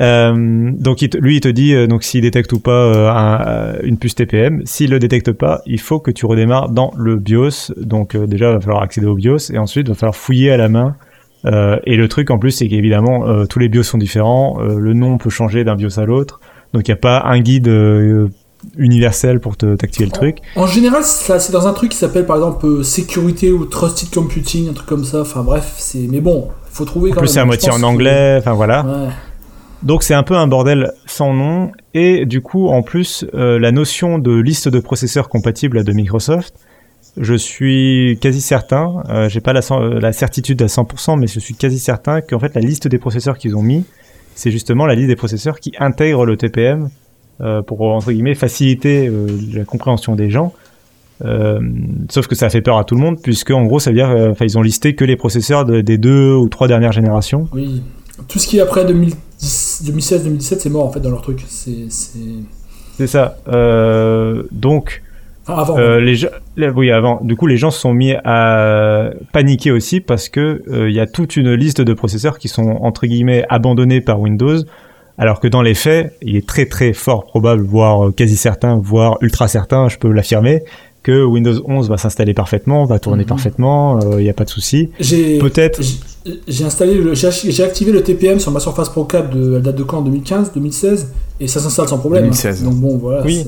C: Euh, donc lui, il te dit euh, donc s'il détecte ou pas euh, un, une puce TPM. S'il le détecte pas, il faut que tu redémarres dans le BIOS. Donc déjà, il va falloir accéder au BIOS et ensuite, il va falloir fouiller à la main. et le truc en plus, c'est qu'évidemment, tous les BIOS sont différents. le nom peut changer d'un BIOS à l'autre. Donc il n'y a pas un guide universel pour t'activer le truc.
B: En, général, c'est dans un truc qui s'appelle par exemple sécurité ou trusted computing, un truc comme ça. Enfin bref, c'est mais bon, il faut trouver.
C: En plus, c'est à moitié en anglais. Enfin voilà. Ouais. Donc c'est un peu un bordel sans nom et du coup en plus euh, la notion de liste de processeurs compatibles de Microsoft, je suis quasi certain, euh, j'ai pas la, la, certitude à 100% mais je suis quasi certain qu'en fait la liste des processeurs qu'ils ont mis, c'est justement la liste des processeurs qui intègrent le TPM euh, pour entre guillemets faciliter euh, la compréhension des gens. Euh, sauf que ça fait peur à tout le monde puisque en gros ça veut dire, enfin ils ont listé que les processeurs des deux ou trois dernières générations.
B: Oui. Tout ce qui est après 2016-2017, c'est mort en fait dans leur truc. C'est
C: ça. Euh, donc,
B: ah, avant.
C: Euh, les, oui, avant. Du coup, les gens se sont mis à paniquer aussi parce que euh, il y a toute une liste de processeurs qui sont entre guillemets abandonnés par Windows, alors que dans les faits, il est très très fort probable, voire quasi certain, voire ultra certain, je peux l'affirmer, que Windows 11 va s'installer parfaitement, va tourner mhm. parfaitement, il n'y a pas de souci. Peut-être
B: j'ai installé, j'ai activé le TPM sur ma Surface Pro 4 de, elle date de quand? 2015, 2016 et ça s'installe sans problème.
A: 2016.
B: Donc bon, voilà.
C: Oui.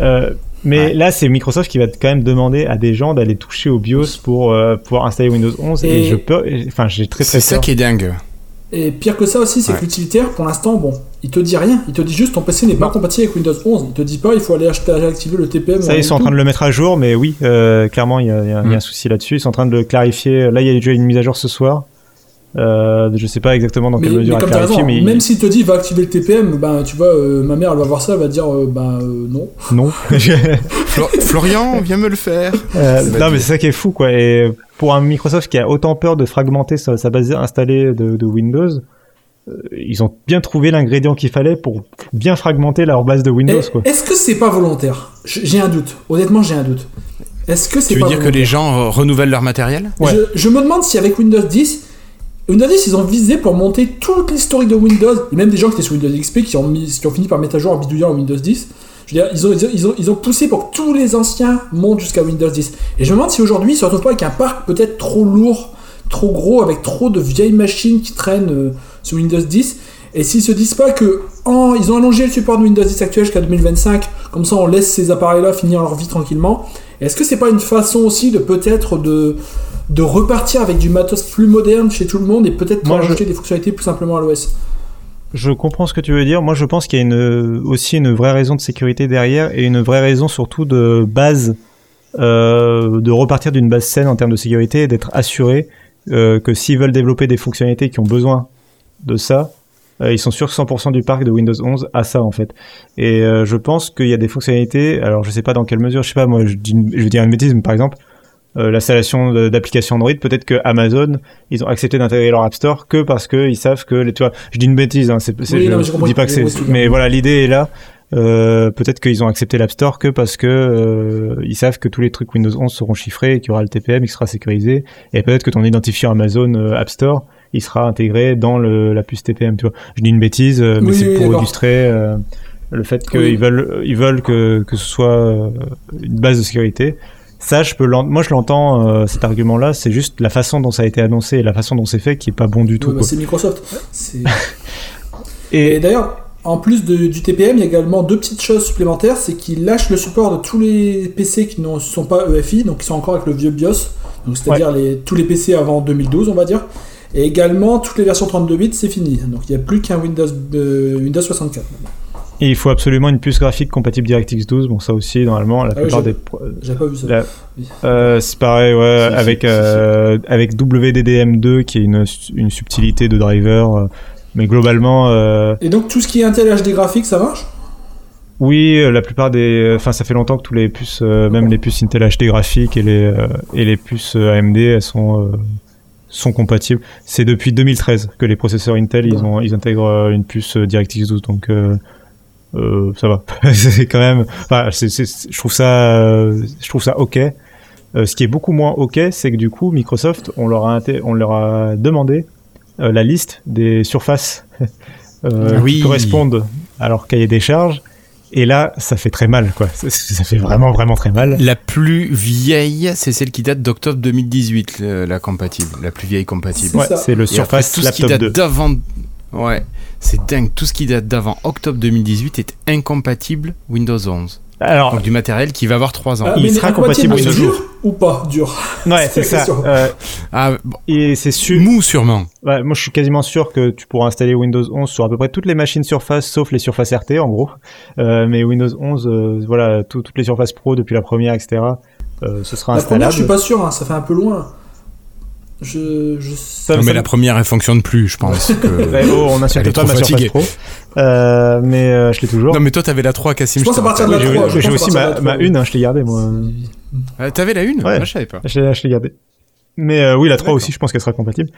C: Euh, mais là, c'est Microsoft qui va quand même demander à des gens d'aller toucher au BIOS pour euh, pouvoir installer Windows 11 et, je peux, enfin, j'ai très très.
A: C'est ça qui est dingue.
B: Et pire que ça aussi, c'est que l'utilitaire, pour l'instant, bon, il te dit rien. Il te dit juste ton PC n'est pas compatible avec Windows 11. Il te dit pas, il faut aller acheter, activer le TPM.
C: Ça, ils sont en train de le mettre à jour, mais oui, euh, clairement, il y, a, y a un mm. souci là-dessus. Ils sont en train de le clarifier. Là, il y a déjà une mise à jour ce soir. Euh, je sais pas exactement dans quelle mesure
B: mais clarifier, mais même s'il te dit va activer le TPM, ben tu vois, euh, ma mère elle va voir ça, elle va dire euh, ben euh, non.
C: Non.
A: Florian, viens me le faire.
C: non mais c'est ça qui est fou quoi. Et pour un Microsoft qui a autant peur de fragmenter sa, sa base installée de, de Windows, ils ont bien trouvé l'ingrédient qu'il fallait pour bien fragmenter leur base de Windows.
B: Est-ce que c'est pas volontaire? J'ai un doute. Honnêtement, j'ai un doute. Est-ce que c'est
A: Tu veux dire que les gens renouvellent leur matériel?
B: Ouais. je, je, me demande si avec Windows 10, Windows 10, ils ont visé pour monter toute l'historique de Windows, et même des gens qui étaient sur Windows XP qui ont, mis, qui ont fini par mettre à jour en bidouillant en Windows 10. Je veux dire, ils ont, ils, ont, ils ont poussé pour que tous les anciens montent jusqu'à Windows 10. Et je me demande si aujourd'hui, ils se retrouvent pas avec un parc peut-être trop lourd, trop gros, avec trop de vieilles machines qui traînent euh, sur Windows 10. Et s'ils se disent pas que ils ont allongé le support de Windows 10 actuel jusqu'à 2025, comme ça on laisse ces appareils-là finir leur vie tranquillement. Est-ce que c'est pas une façon aussi de peut-être de de repartir avec du matos plus moderne chez tout le monde et peut-être pour ajouter des fonctionnalités plus simplement à l'OS.
C: Je comprends ce que tu veux dire. Moi, je pense qu'il y a une, aussi une vraie raison de sécurité derrière et une vraie raison surtout de base, euh, de repartir d'une base saine en termes de sécurité et d'être assuré euh, que s'ils veulent développer des fonctionnalités qui ont besoin de ça, euh, ils sont sûrs que 100% du parc de Windows 11 a ça en fait. Et euh, je pense qu'il y a des fonctionnalités, alors je sais pas dans quelle mesure, je sais pas, moi je, dis, je veux dire une bêtise, mais par exemple, euh, l'installation d'applications Android, peut-être que Amazon, ils ont accepté d'intégrer leur App Store que parce que ils savent que les, tu vois, je dis une bêtise, hein,
B: Oui,
C: je,
B: non,
C: dis pas que c'est, mais voilà, l'idée est là. Euh, peut-être qu'ils ont accepté l'App Store que parce que euh, ils savent que tous les trucs Windows 11 seront chiffrés et qu'il y aura le TPM, il sera sécurisé. Et peut-être que ton identifiant Amazon euh, App Store, il sera intégré dans le, la puce TPM. Tu vois, je dis une bêtise, euh, mais
B: Oui,
C: c'est pour illustrer euh, le fait qu'ils
B: Oui.
C: veulent, ils veulent que que ce soit euh, une base de sécurité. Ça, je peux moi je l'entends euh, cet argument-là. C'est juste la façon dont ça a été annoncé et la façon dont c'est fait qui est pas bon du tout.
B: Ouais, bah, c'est Microsoft.
C: Et
B: Et d'ailleurs, en plus de- du TPM, il y a également deux petites choses supplémentaires. C'est qu'ils lâchent le support de tous les PC qui ne sont pas EFI, donc qui sont encore avec le vieux BIOS, donc c'est-à-dire les, tous les PC avant 2012, on va dire. Et également, toutes les versions 32 bits, c'est fini. Donc il n'y a plus qu'un Windows, euh, Windows 64. maintenant.
C: Et il faut absolument une puce graphique compatible DirectX 12. Bon, ça aussi, normalement, la
B: Ah
C: plupart des.
B: J'ai pas vu ça.
C: La-
B: Oui.
C: Euh, c'est pareil, ouais,
A: Si,
C: avec
A: si,
C: euh, avec WDDM2 qui est une, une subtilité de driver, euh, mais globalement,
B: Et donc tout ce qui est Intel HD graphique, ça marche?
C: Oui, la plupart des, enfin, ça fait longtemps que tous les puces, même les puces Intel HD graphiques et les et les puces AMD, elles sont sont compatibles. C'est depuis 2013 que les processeurs Intel ils ont ils intègrent euh, une puce euh, DirectX 12, donc euh, euh, ça va. c'est quand même, enfin, c'est, c'est- je trouve ça, je trouve ça ok. Euh, ce qui est beaucoup moins ok, c'est que du coup Microsoft, on leur a on leur a demandé la liste des surfaces
A: oui.
C: qui correspondent à leur cahier des charges. Et là, ça fait très mal, quoi. Ça, ça fait vraiment, vraiment très mal.
A: La plus vieille, c'est celle qui date d'octobre 2018, le- la compatible, la plus vieille compatible.
B: C'est
C: Ouais, c'est le
A: Et après,
C: Surface
A: tout ce qui
C: Laptop
A: date
C: 2.
A: d'avant. Ouais, c'est dingue. Tout ce qui date d'avant octobre 2018 est incompatible Windows 11.
C: Alors,
A: Donc du matériel qui va avoir 3 ans.
B: Ah,
C: il
B: mais
C: sera
B: incompatible,
C: compatible
B: mais
C: Windows
B: dur ou pas dur?
C: Ouais,
B: c'est
C: ça. Euh,
A: Ah, bon,
C: et c'est sûr.
A: mou sûrement.
C: Ouais, moi, je suis quasiment sûr que tu pourras installer Windows 11 sur à peu près toutes les machines Surface, sauf les Surface RT, en gros. Euh, mais Windows 11, euh, voilà, tout- toutes les Surface Pro depuis la première, etc. euh, ce sera
B: La première,
C: installable.
B: je suis pas sûr, hein, ça fait un peu loin. Je, je...
C: Ça-
A: Non,
C: ça-
A: mais la première, elle fonctionne plus, je pense. que-
C: Ouais, oh, on n'insulte pas
A: trop
C: ma Surface. Pro. Euh, mais euh, je l'ai toujours.
A: Non, mais toi, t'avais la 3, Cassim.
B: Je pense à partir de la
C: Oui, j'ai
B: 3, je
C: j'ai aussi ma, ma
B: 3,
C: une, hein, je l'ai gardée, moi.
A: Ah, T'avais la une
C: Ouais.
A: Moi, je savais pas.
C: Je l'ai gardée. Mais euh, oui, la 3
A: D'accord.
C: aussi, je pense qu'elle sera compatible.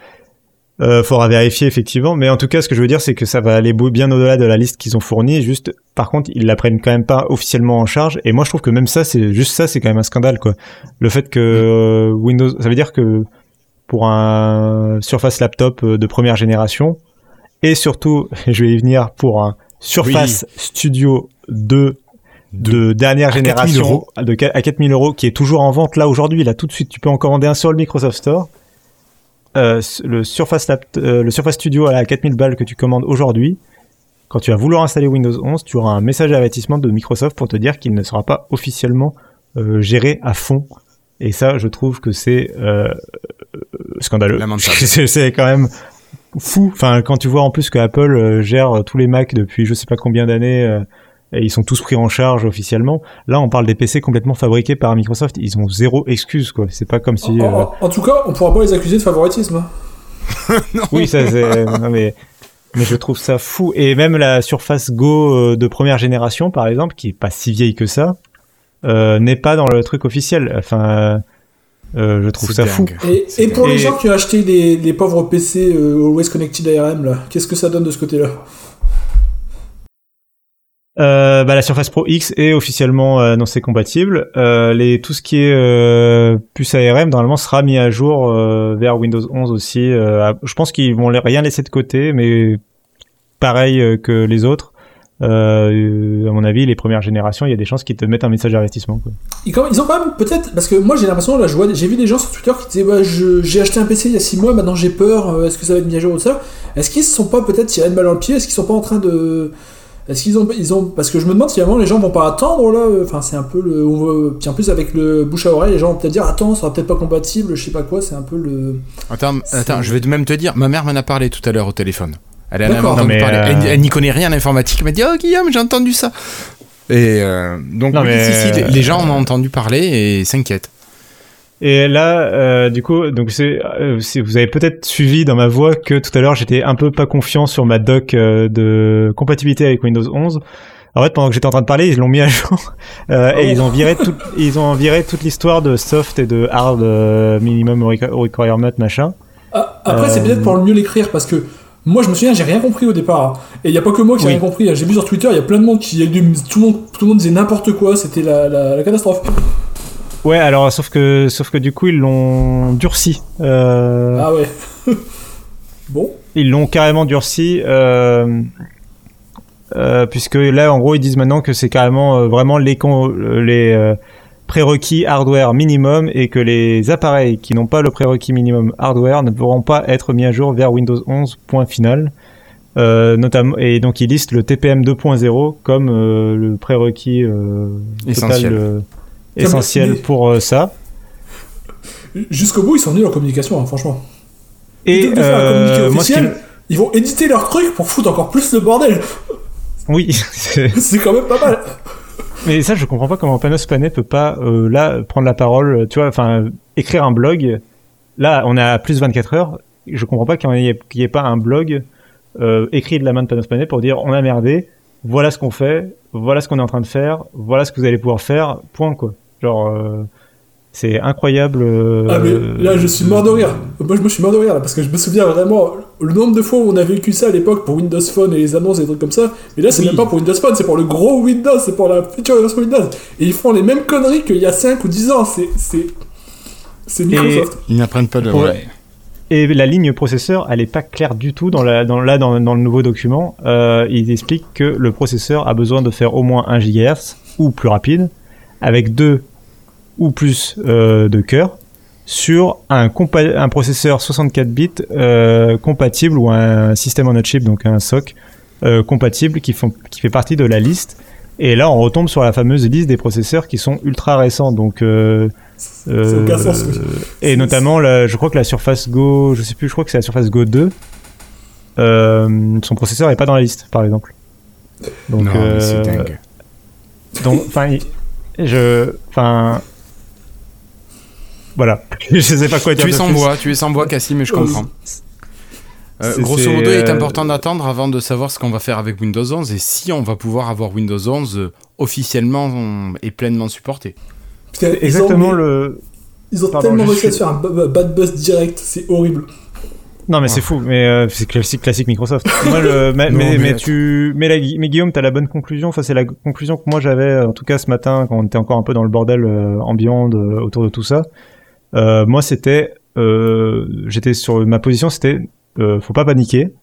C: Euh, faudra vérifier effectivement, mais en tout cas, ce que je veux dire, c'est que ça va aller bien au-delà de la liste qu'ils ont fournie. Juste, par contre, ils la prennent quand même pas officiellement en charge. Et moi, je trouve que même ça, c'est juste ça, c'est quand même un scandale, quoi. Le fait que euh, Windows, ça veut dire que pour un Surface laptop euh, de première génération, et surtout, je vais y venir pour un Surface Studio 2 de dernière
A: À 4000
C: génération
A: euros.
C: de, à 4000 euros qui est toujours en vente là aujourd'hui. Là tout de suite tu peux en commander un sur le Microsoft Store. Euh, le Surface Lapt- euh, le Surface Studio à 4000 balles que tu commandes aujourd'hui. Quand tu vas vouloir installer Windows 11 tu auras un message d'avertissement de Microsoft pour te dire qu'il ne sera pas officiellement euh, géré à fond et ça je trouve que c'est euh, euh, scandaleux c'est c'est quand même fou enfin quand tu vois en plus que Apple euh, gère tous les Mac depuis je sais pas combien d'années euh, et ils sont tous pris en charge officiellement. Là, on parle des PC complètement fabriqués par Microsoft. Ils ont zéro excuse, quoi. C'est pas comme si.
B: En,
C: euh,
B: tout cas, on pourra pas les accuser de favoritisme. hein.
C: Oui, ça, c'est. mais. Mais je trouve ça fou. Et même la Surface Go de première génération, par exemple, qui est pas si vieille que ça, n'est pas dans le truc officiel. Enfin, euh, je trouve
A: C'est
C: ça fou.
A: dingue.
B: Et,
A: C'est
B: et pour
C: dingue.
B: les gens qui ont acheté les, les pauvres PC euh, Always Connected ARM, là, qu'est-ce que ça donne de ce côté-là?
C: Euh, bah, la Surface Pro X est officiellement euh, annoncée compatible. Euh, les, tout ce qui est euh, puce ARM, normalement, sera mis à jour euh, vers Windows 11 aussi. Euh, je pense qu'ils vont rien laisser de côté, mais pareil euh, que les autres. Euh, à mon avis, les premières générations, il y a des chances qu'ils te mettent un message d'avertissement. quoi.
B: ils, ont quand même peut-être parce que moi j'ai l'impression là je vois j'ai vu des gens sur Twitter qui disaient bah, j'ai acheté un PC il y a 6 mois maintenant j'ai peur euh, est-ce que ça va être mis à jour ou ça? Est-ce qu'ils se sont pas peut-être tiré une balle dans le pied? Est-ce qu'ils sont pas en train de est-ce qu'ils ont ils ont parce que je me demande si vraiment les gens vont pas attendre là euh, enfin c'est un peu le puis en plus avec le bouche à oreille les gens vont peut-être dire attends ça sera peut-être pas compatible je sais pas quoi c'est un peu le
A: Attends, attends, je vais même te dire, ma mère m'en a parlé tout à l'heure au téléphone. Elle
C: euh,
A: Elle, elle n'y connaît rien en informatique. Elle m'a dit Oh, Guillaume, j'ai entendu ça. Et euh, donc,
C: Non,
A: oui,
C: mais-
A: si, si, les, les gens en ont entendu parler et s'inquiètent.
C: Et là, euh, du coup, donc c'est, euh, c'est- vous avez peut-être suivi dans ma voix que tout à l'heure j'étais un peu pas confiant sur ma doc euh, de compatibilité avec Windows 11. En fait, pendant que j'étais en train de parler, ils l'ont mis à jour euh, et
B: Oh.
C: ils ont viré tout, ils ont viré toute l'histoire de soft et de hard euh, minimum requ- requirement machin.
B: Ah, après, c'est
C: Euh,
B: peut-être pour le mieux l'écrire parce que moi, je me souviens, j'ai rien compris au départ. hein. Et il y a pas que moi qui ai
C: Oui.
B: rien compris. J'ai vu sur Twitter, il y a plein de monde qui. Tout le monde, tout le monde disait n'importe quoi. C'était la, la, la catastrophe.
C: Ouais, alors sauf que sauf que du coup ils l'ont durci. Euh,
B: Ah ouais. bon.
C: Ils l'ont carrément durci, euh, euh, puisque là, en gros, ils disent maintenant que c'est carrément vraiment les, con- les prérequis hardware minimum et que les appareils qui n'ont pas le prérequis minimum hardware ne pourront pas être mis à jour vers Windows 11. Point final. Euh, notamment et donc ils listent le TPM 2.0 comme euh, le prérequis euh,
A: Essentiel.
C: total, euh, essentiel
B: mais-
C: pour euh, ça.
B: Jusqu'au bout, ils sont nuls en communication, hein, franchement.
C: Et
B: de faire un communiqué
C: moi,
B: ils vont éditer leur truc pour foutre encore plus le bordel.
C: oui, c'est-
B: C'est quand même pas mal.
C: Mais ça, je comprends pas comment Panos Panay peut pas euh, là prendre la parole, tu vois, enfin écrire un blog. Là, on est à plus 24 heures. Je comprends pas qu'il n'y ait, ait pas un blog euh, écrit de la main de Panos Panay pour dire on a merdé, voilà ce qu'on fait, voilà ce qu'on est en train de faire, voilà ce que vous allez pouvoir faire, point quoi. Genre, euh, c'est incroyable. euh,
B: Ah mais là je suis mort de rire. Moi je me suis mort de rire là parce que je me souviens vraiment le nombre de fois où on a vécu ça à l'époque pour Windows Phone et les annonces et des trucs comme ça. Mais là c'est
C: Oui.
B: même pas pour Windows Phone, c'est pour le gros Windows, c'est pour la future version Windows. Et ils font les mêmes conneries qu'il y a 5 ou 10 ans. C'est c'est c'est Microsoft.
A: Ils n'apprennent pas de.
C: Ouais.
A: ouais.
C: Et la ligne processeur, elle est pas claire du tout dans la, dans, là dans, dans le nouveau document. Euh, il explique que le processeur a besoin de faire au moins 1 GHz ou plus rapide, avec deux ou plus euh, de cœurs sur un, compa- un processeur 64 bits euh, compatible ou un système on a chip, donc un SOC euh, compatible qui, font, qui fait partie de la liste. Et là, on retombe sur la fameuse liste des processeurs qui sont ultra récents. Donc, euh,
B: Ça aucun sens, oui.
C: et notamment, la- je crois que la Surface Go, je sais plus, je crois que c'est la Surface Go 2. euh, son processeur est pas dans la liste, par exemple. Donc,
A: non, mais c'est dingue.
C: donc, enfin, je, enfin, voilà. je sais pas quoi dire.
A: Tu es sans
C: plus.
A: voix, tu es sans voix, Cassim, mais je comprends. Euh,
C: C'est-
A: grosso modo, il est
C: euh,
A: important d'attendre avant de savoir ce qu'on va faire avec Windows 11 et si on va pouvoir avoir Windows 11 euh, officiellement euh, et pleinement supporté.
B: Putain, ils ont-
C: Exactement le.
B: Ils ont
C: Pardon,
B: tellement réussi à
C: suis-
B: se faire un bad buzz direct, c'est horrible.
C: Non mais c'est fou, mais euh, c'est classique, classique Microsoft. Moi, le, mais,
A: Non,
C: mais,
A: mais
C: mais
A: attends.
C: tu, mais, la, mais Guillaume, t'as la bonne conclusion. Enfin, c'est la conclusion que moi j'avais, en tout cas ce matin, quand on était encore un peu dans le bordel euh, ambiant de- autour de tout ça. Euh, moi, c'était, euh, j'étais sur ma position, c'était, euh, faut pas paniquer.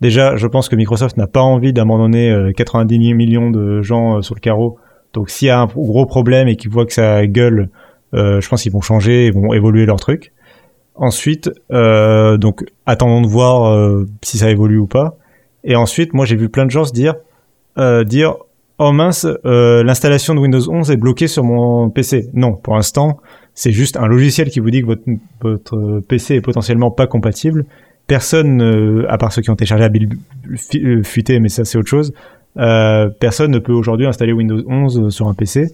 C: Déjà, je pense que Microsoft n'a pas envie d'abandonner euh, 90 millions de gens sur le carreau. Donc, s'il y a un gros problème et qu'ils voient que ça gueule, je pense qu'ils vont changer, ils vont évoluer leur truc. Ensuite, donc attendons de voir si ça évolue ou pas. Et ensuite, moi j'ai vu plein de gens se dire, dire, oh mince, euh, l'installation de Windows 11 est bloquée sur mon PC. Non, pour l'instant, c'est juste un logiciel qui vous dit que votre, votre PC est potentiellement pas compatible. Personne, euh, à part ceux qui ont téléchargé la build euh, fuitée, mais ça c'est autre chose, euh, personne ne peut aujourd'hui installer Windows 11 sur un PC.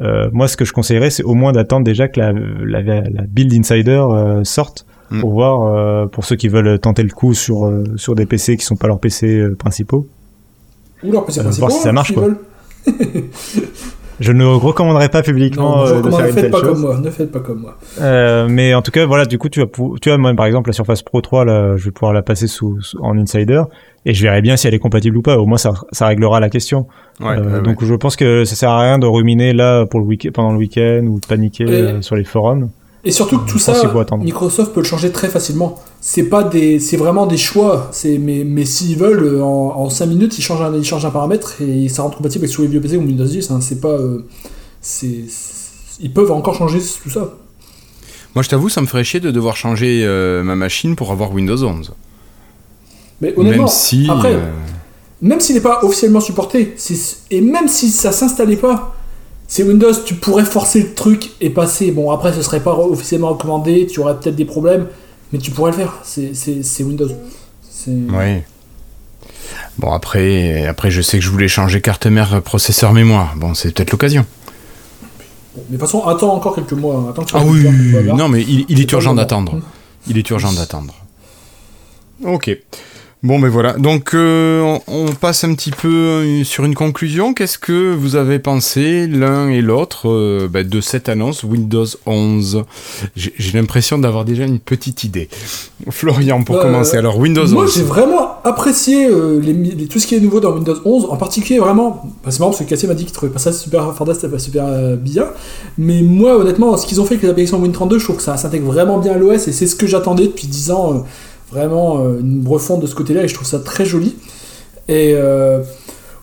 C: Euh, moi, ce que je conseillerais, c'est au moins d'attendre déjà que la, la, la Build Insider euh, sorte
A: Mm.
C: pour voir, euh, pour ceux qui veulent tenter le coup sur, euh, sur des PC qui sont pas leurs PC principaux.
B: Ou leur PC
C: Euh,
B: principal,
C: voir si ça marche, quoi. Je ne recommanderais pas publiquement
B: Non, je
C: euh, de faire
B: ne
C: une
B: faites
C: telle
B: pas
C: chose.
B: comme moi, ne faites pas comme moi.
C: Euh, mais en tout cas, voilà, du coup, tu vas, pou- tu vois, moi, par exemple, la Surface Pro 3, là, je vais pouvoir la passer sous, sous- en Insider et je verrai bien si elle est compatible ou pas. Au moins, ça, ça réglera la question.
A: Ouais,
C: Euh,
A: ouais, ouais.
C: donc, je pense que ça sert à rien de ruminer là pour le week pendant le week-end ou de paniquer
B: Et-
C: euh, sur les forums.
B: Et surtout que tout ça. Microsoft peut le changer très facilement. C'est pas des, c'est vraiment des choix. C'est mais mais s'ils veulent, en, en 5 minutes, ils changent un, ils changent un paramètre et ça rend compatible avec tous les vieux PC ou Windows 10. hein. C'est pas, euh, c'est, c'est- ils peuvent encore changer tout ça.
A: Moi, je t'avoue, ça me ferait chier de devoir changer euh, ma machine pour avoir Windows 11.
B: Mais honnêtement,
A: Même si.
B: après,
A: euh,
B: même s'il n'est pas officiellement supporté, c'est- et même si ça s'installait pas, c'est Windows, tu pourrais forcer le truc et passer. Bon, après, ce serait pas officiellement recommandé, tu aurais peut-être des problèmes, mais tu pourrais le faire. C'est, Windows.
A: Ouais. Bon, après, après, je sais que je voulais changer carte mère, processeur, mémoire. Bon, c'est peut-être l'occasion.
B: Mais de toute façon, attends encore quelques mois. hein. Attends que
A: Ah oui,
B: voilà.
A: non, mais il, il est urgent
B: moment.
A: d'attendre. Il est urgent d'attendre. Ok. Bon, ben voilà. Donc, euh, on, passe un petit peu euh, sur une conclusion. Qu'est-ce que vous avez pensé l'un et l'autre euh, ben, de cette annonce Windows 11 J'ai l'impression d'avoir déjà une petite idée. Florian, pour
B: Euh,
A: commencer. Alors, Windows
B: Moi,
A: 11.
B: j'ai vraiment apprécié les, mi- les- tout ce qui est nouveau dans Windows 11, en particulier vraiment. c'est marrant parce que Cassie m'a dit qu'il trouvait pas ça super fantastique, pas super bien. Mais moi, honnêtement, ce qu'ils ont fait avec les applications Win32, je trouve que ça s'intègre vraiment bien à l'OS et c'est ce que j'attendais depuis 10 ans. Vraiment euh, une refonte de ce côté-là et je trouve ça très joli. Et euh,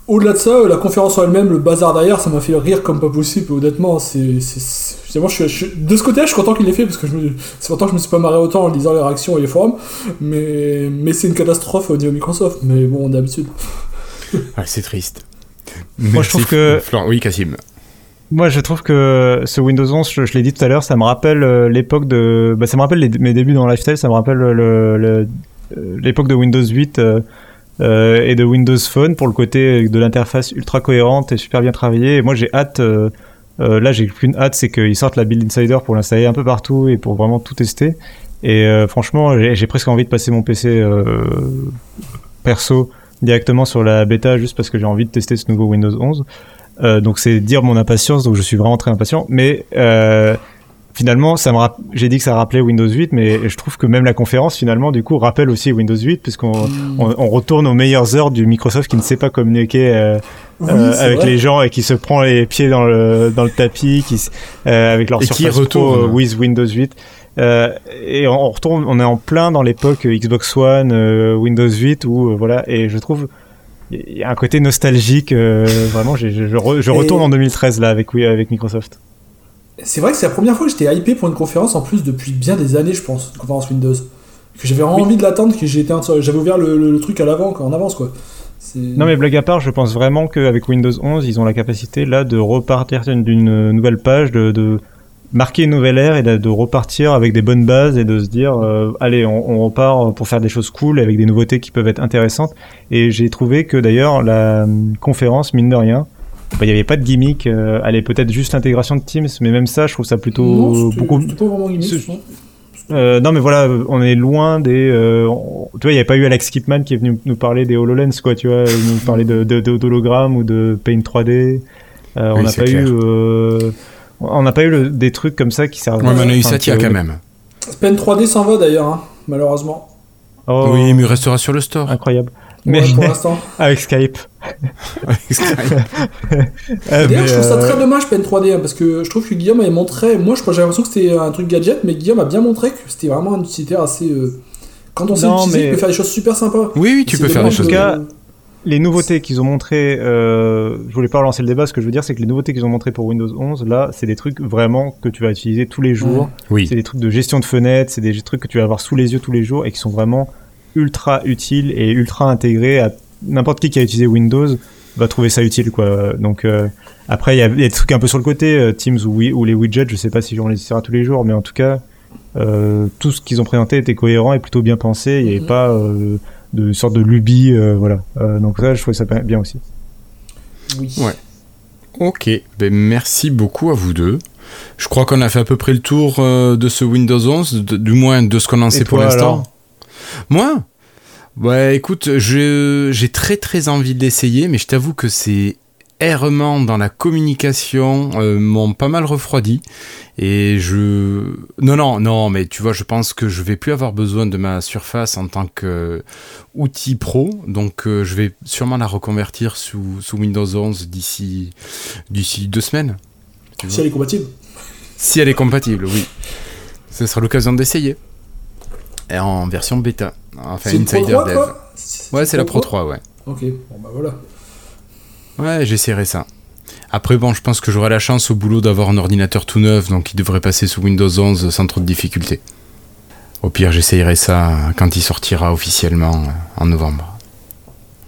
B: au-delà de ça, euh, la conférence en elle-même, le bazar derrière, ça m'a fait rire comme pas possible. Honnêtement, c'est. c'est- c'est- Finalement, je suis, je suis- de ce côté-là, je suis content qu'il l'ait fait parce que je me, c'est longtemps que je me suis pas marré autant en lisant les réactions et les forums. Mais, mais c'est une catastrophe au niveau Microsoft. Mais bon, d'habitude.
A: Ouais, c'est triste.
C: Moi, je trouve que-
A: Oui, Cassim.
C: Moi, je trouve que ce Windows 11, je, l'ai dit tout à l'heure, ça me rappelle euh, l'époque de, bah, ça me rappelle mes débuts dans Lifestyle, ça me rappelle le- le- le- euh, l'époque de Windows 8 euh, et de Windows Phone pour le côté de l'interface ultra cohérente et super bien travaillée. Et moi, j'ai hâte. là, j'ai qu'une hâte, c'est qu'ils sortent la Build Insider pour l'installer un peu partout et pour vraiment tout tester. Et franchement, j'ai presque envie de passer mon PC perso directement sur la bêta juste parce que j'ai envie de tester ce nouveau Windows 11. Euh, donc c'est dire mon impatience, donc je suis vraiment très impatient. Mais euh, finalement, ça me j'ai dit que ça rappelait Windows 8, mais je trouve que même la conférence finalement du coup rappelle aussi Windows 8 puisqu'on on, on retourne aux meilleures heures du Microsoft qui ne sait pas communiquer euh,
B: Oui,
C: euh, avec
B: vrai.
C: les gens et qui se prend les pieds dans le dans le tapis, qui euh, avec leur
A: Et qui retourne.
C: euh, with Windows 8. Euh, et on, on retourne, on est en plein dans l'époque Xbox One, euh, Windows 8 où euh, voilà. Et je trouve il y a un côté nostalgique. euh, vraiment, je, je, re- je
B: Et-
C: retourne en 2013 là avec oui avec Microsoft.
B: C'est vrai que c'est la première fois que j'étais hypé pour une conférence en plus depuis bien des années, je pense, une conférence Windows. Que j'avais vraiment
C: Oui.
B: envie de l'attendre, que j'étais j'avais ouvert le, le- le truc à l'avant, en avance quoi.
C: Non mais blague à part, je pense vraiment qu'avec Windows 11, ils ont la capacité là de repartir d'une- d'une nouvelle page, de, de marquer une nouvelle ère et de, de repartir avec des bonnes bases et de se dire euh, allez on, on repart pour faire des choses cool avec des nouveautés qui peuvent être intéressantes. Et j'ai trouvé que d'ailleurs la hum, conférence mine de rien, bah, il n'y avait pas de gimmick. Euh, allez peut-être juste l'intégration de Teams, mais même ça je trouve ça plutôt
B: Non,
C: beaucoup.
B: pas vraiment gimmick.
C: Euh, non mais voilà, on est loin des. euh, on- tu vois, il n'y avait pas eu Alex Kipman qui est venu nous parler des HoloLens, quoi, tu vois, nous parler de, de, de- d'hologrammes ou de Paint 3D. Euh, on n'a pas
A: clair.
C: eu. On n'a pas eu le- des trucs comme ça qui servent.
A: Ouais, mais on a eu Satya quand même.
B: Pen 3D s'en va d'ailleurs, hein, malheureusement.
C: Oh,
A: Oui, mais il restera sur le store.
C: incroyable.
B: Ouais,
C: Mais
B: pour l'instant.
C: avec Skype. Euh,
B: D'ailleurs,
C: mais,
B: je trouve ça
C: euh,
B: très dommage Pen 3D hein, parce que je trouve que Guillaume avait montré. Moi, je crois- j'avais l'impression que c'était un truc gadget, mais Guillaume a bien montré que c'était vraiment un utilitaire assez. euh, Quand on sait
C: Non,
B: l'utiliser,
C: mais-
B: il peut faire des choses super sympas.
A: Oui, oui, tu peux faire des choses.
C: cas, les nouveautés qu'ils ont montrées, euh, je voulais pas relancer le débat, ce que je veux dire, c'est que les nouveautés qu'ils ont montrées pour Windows 11, là, c'est des trucs vraiment que tu vas utiliser tous les jours.
A: Oui.
C: C'est des trucs de gestion de fenêtres, c'est des trucs que tu vas avoir sous les yeux tous les jours et qui sont vraiment ultra utiles et ultra intégrés à n'importe qui qui a utilisé Windows va trouver ça utile quoi. Donc euh, après il y, a il y a des trucs un peu sur le côté euh, Teams ou, les widgets, je sais pas si on les utilisera tous les jours, mais en tout cas euh, tout ce qu'ils ont présenté était cohérent et plutôt bien pensé. Il n'y avait pas euh, de sorte de lubie, euh, voilà. Euh, donc ça je trouvais ça bien aussi.
B: Oui.
A: Ouais. Ok, ben merci beaucoup à vous deux. Je crois qu'on a fait à peu près le tour euh, de ce Windows 11, de- du moins de ce qu'on en sait pour l'instant. Moi? Ouais, écoute, je- j'ai très très envie de l'essayer, mais je t'avoue que ces errements dans la communication euh, m'ont pas mal refroidi. Et je... Non, non, non, mais tu vois, je pense que je vais plus avoir besoin de ma surface en tant qu'outil pro. Donc euh, je vais sûrement la reconvertir sous, sous Windows 11 d'ici d'ici deux semaines.
B: Si elle est compatible.
A: Si elle est compatible, oui. Ce sera l'occasion d'essayer. Et en version bêta. Enfin, Insider
B: 3,
A: Dev. Ouais, c'est la Pro 3, ouais.
B: Ok, bon bah voilà.
A: Ouais, j'essaierai ça. Après, bon, je pense que j'aurai la chance au boulot d'avoir un ordinateur tout neuf, donc il devrait passer sous Windows 11 sans trop de difficultés. Au pire, j'essayerai ça quand il sortira officiellement euh, en novembre.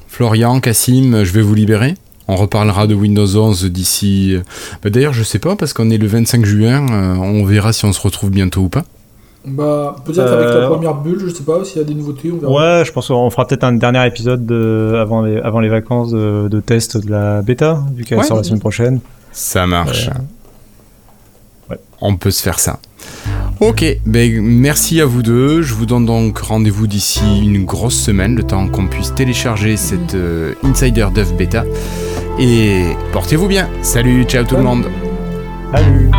A: Florian, Cassim, je vais vous libérer. On reparlera de Windows 11 d'ici. euh, bah, D'ailleurs, je sais pas, parce qu'on est le 25 juin, euh, on verra si on se retrouve bientôt ou pas.
B: Bah, peut-être avec la
C: Euh,
B: première bulle, je sais pas s'il y a des nouveautés, on verra.
C: Ouais, je pense qu'on fera peut-être un dernier épisode de- avant, les, avant les vacances de, de test de la bêta, vu qu'elle
A: Ouais.
C: sort la semaine prochaine.
A: Ça marche.
C: Ouais.
A: On peut se faire ça. Ok, ben, merci à vous deux. Je vous donne donc rendez-vous d'ici une grosse semaine, le temps qu'on puisse télécharger cette euh, Insider Dev Beta. Et portez-vous bien. Salut, ciao tout le monde.
C: Salut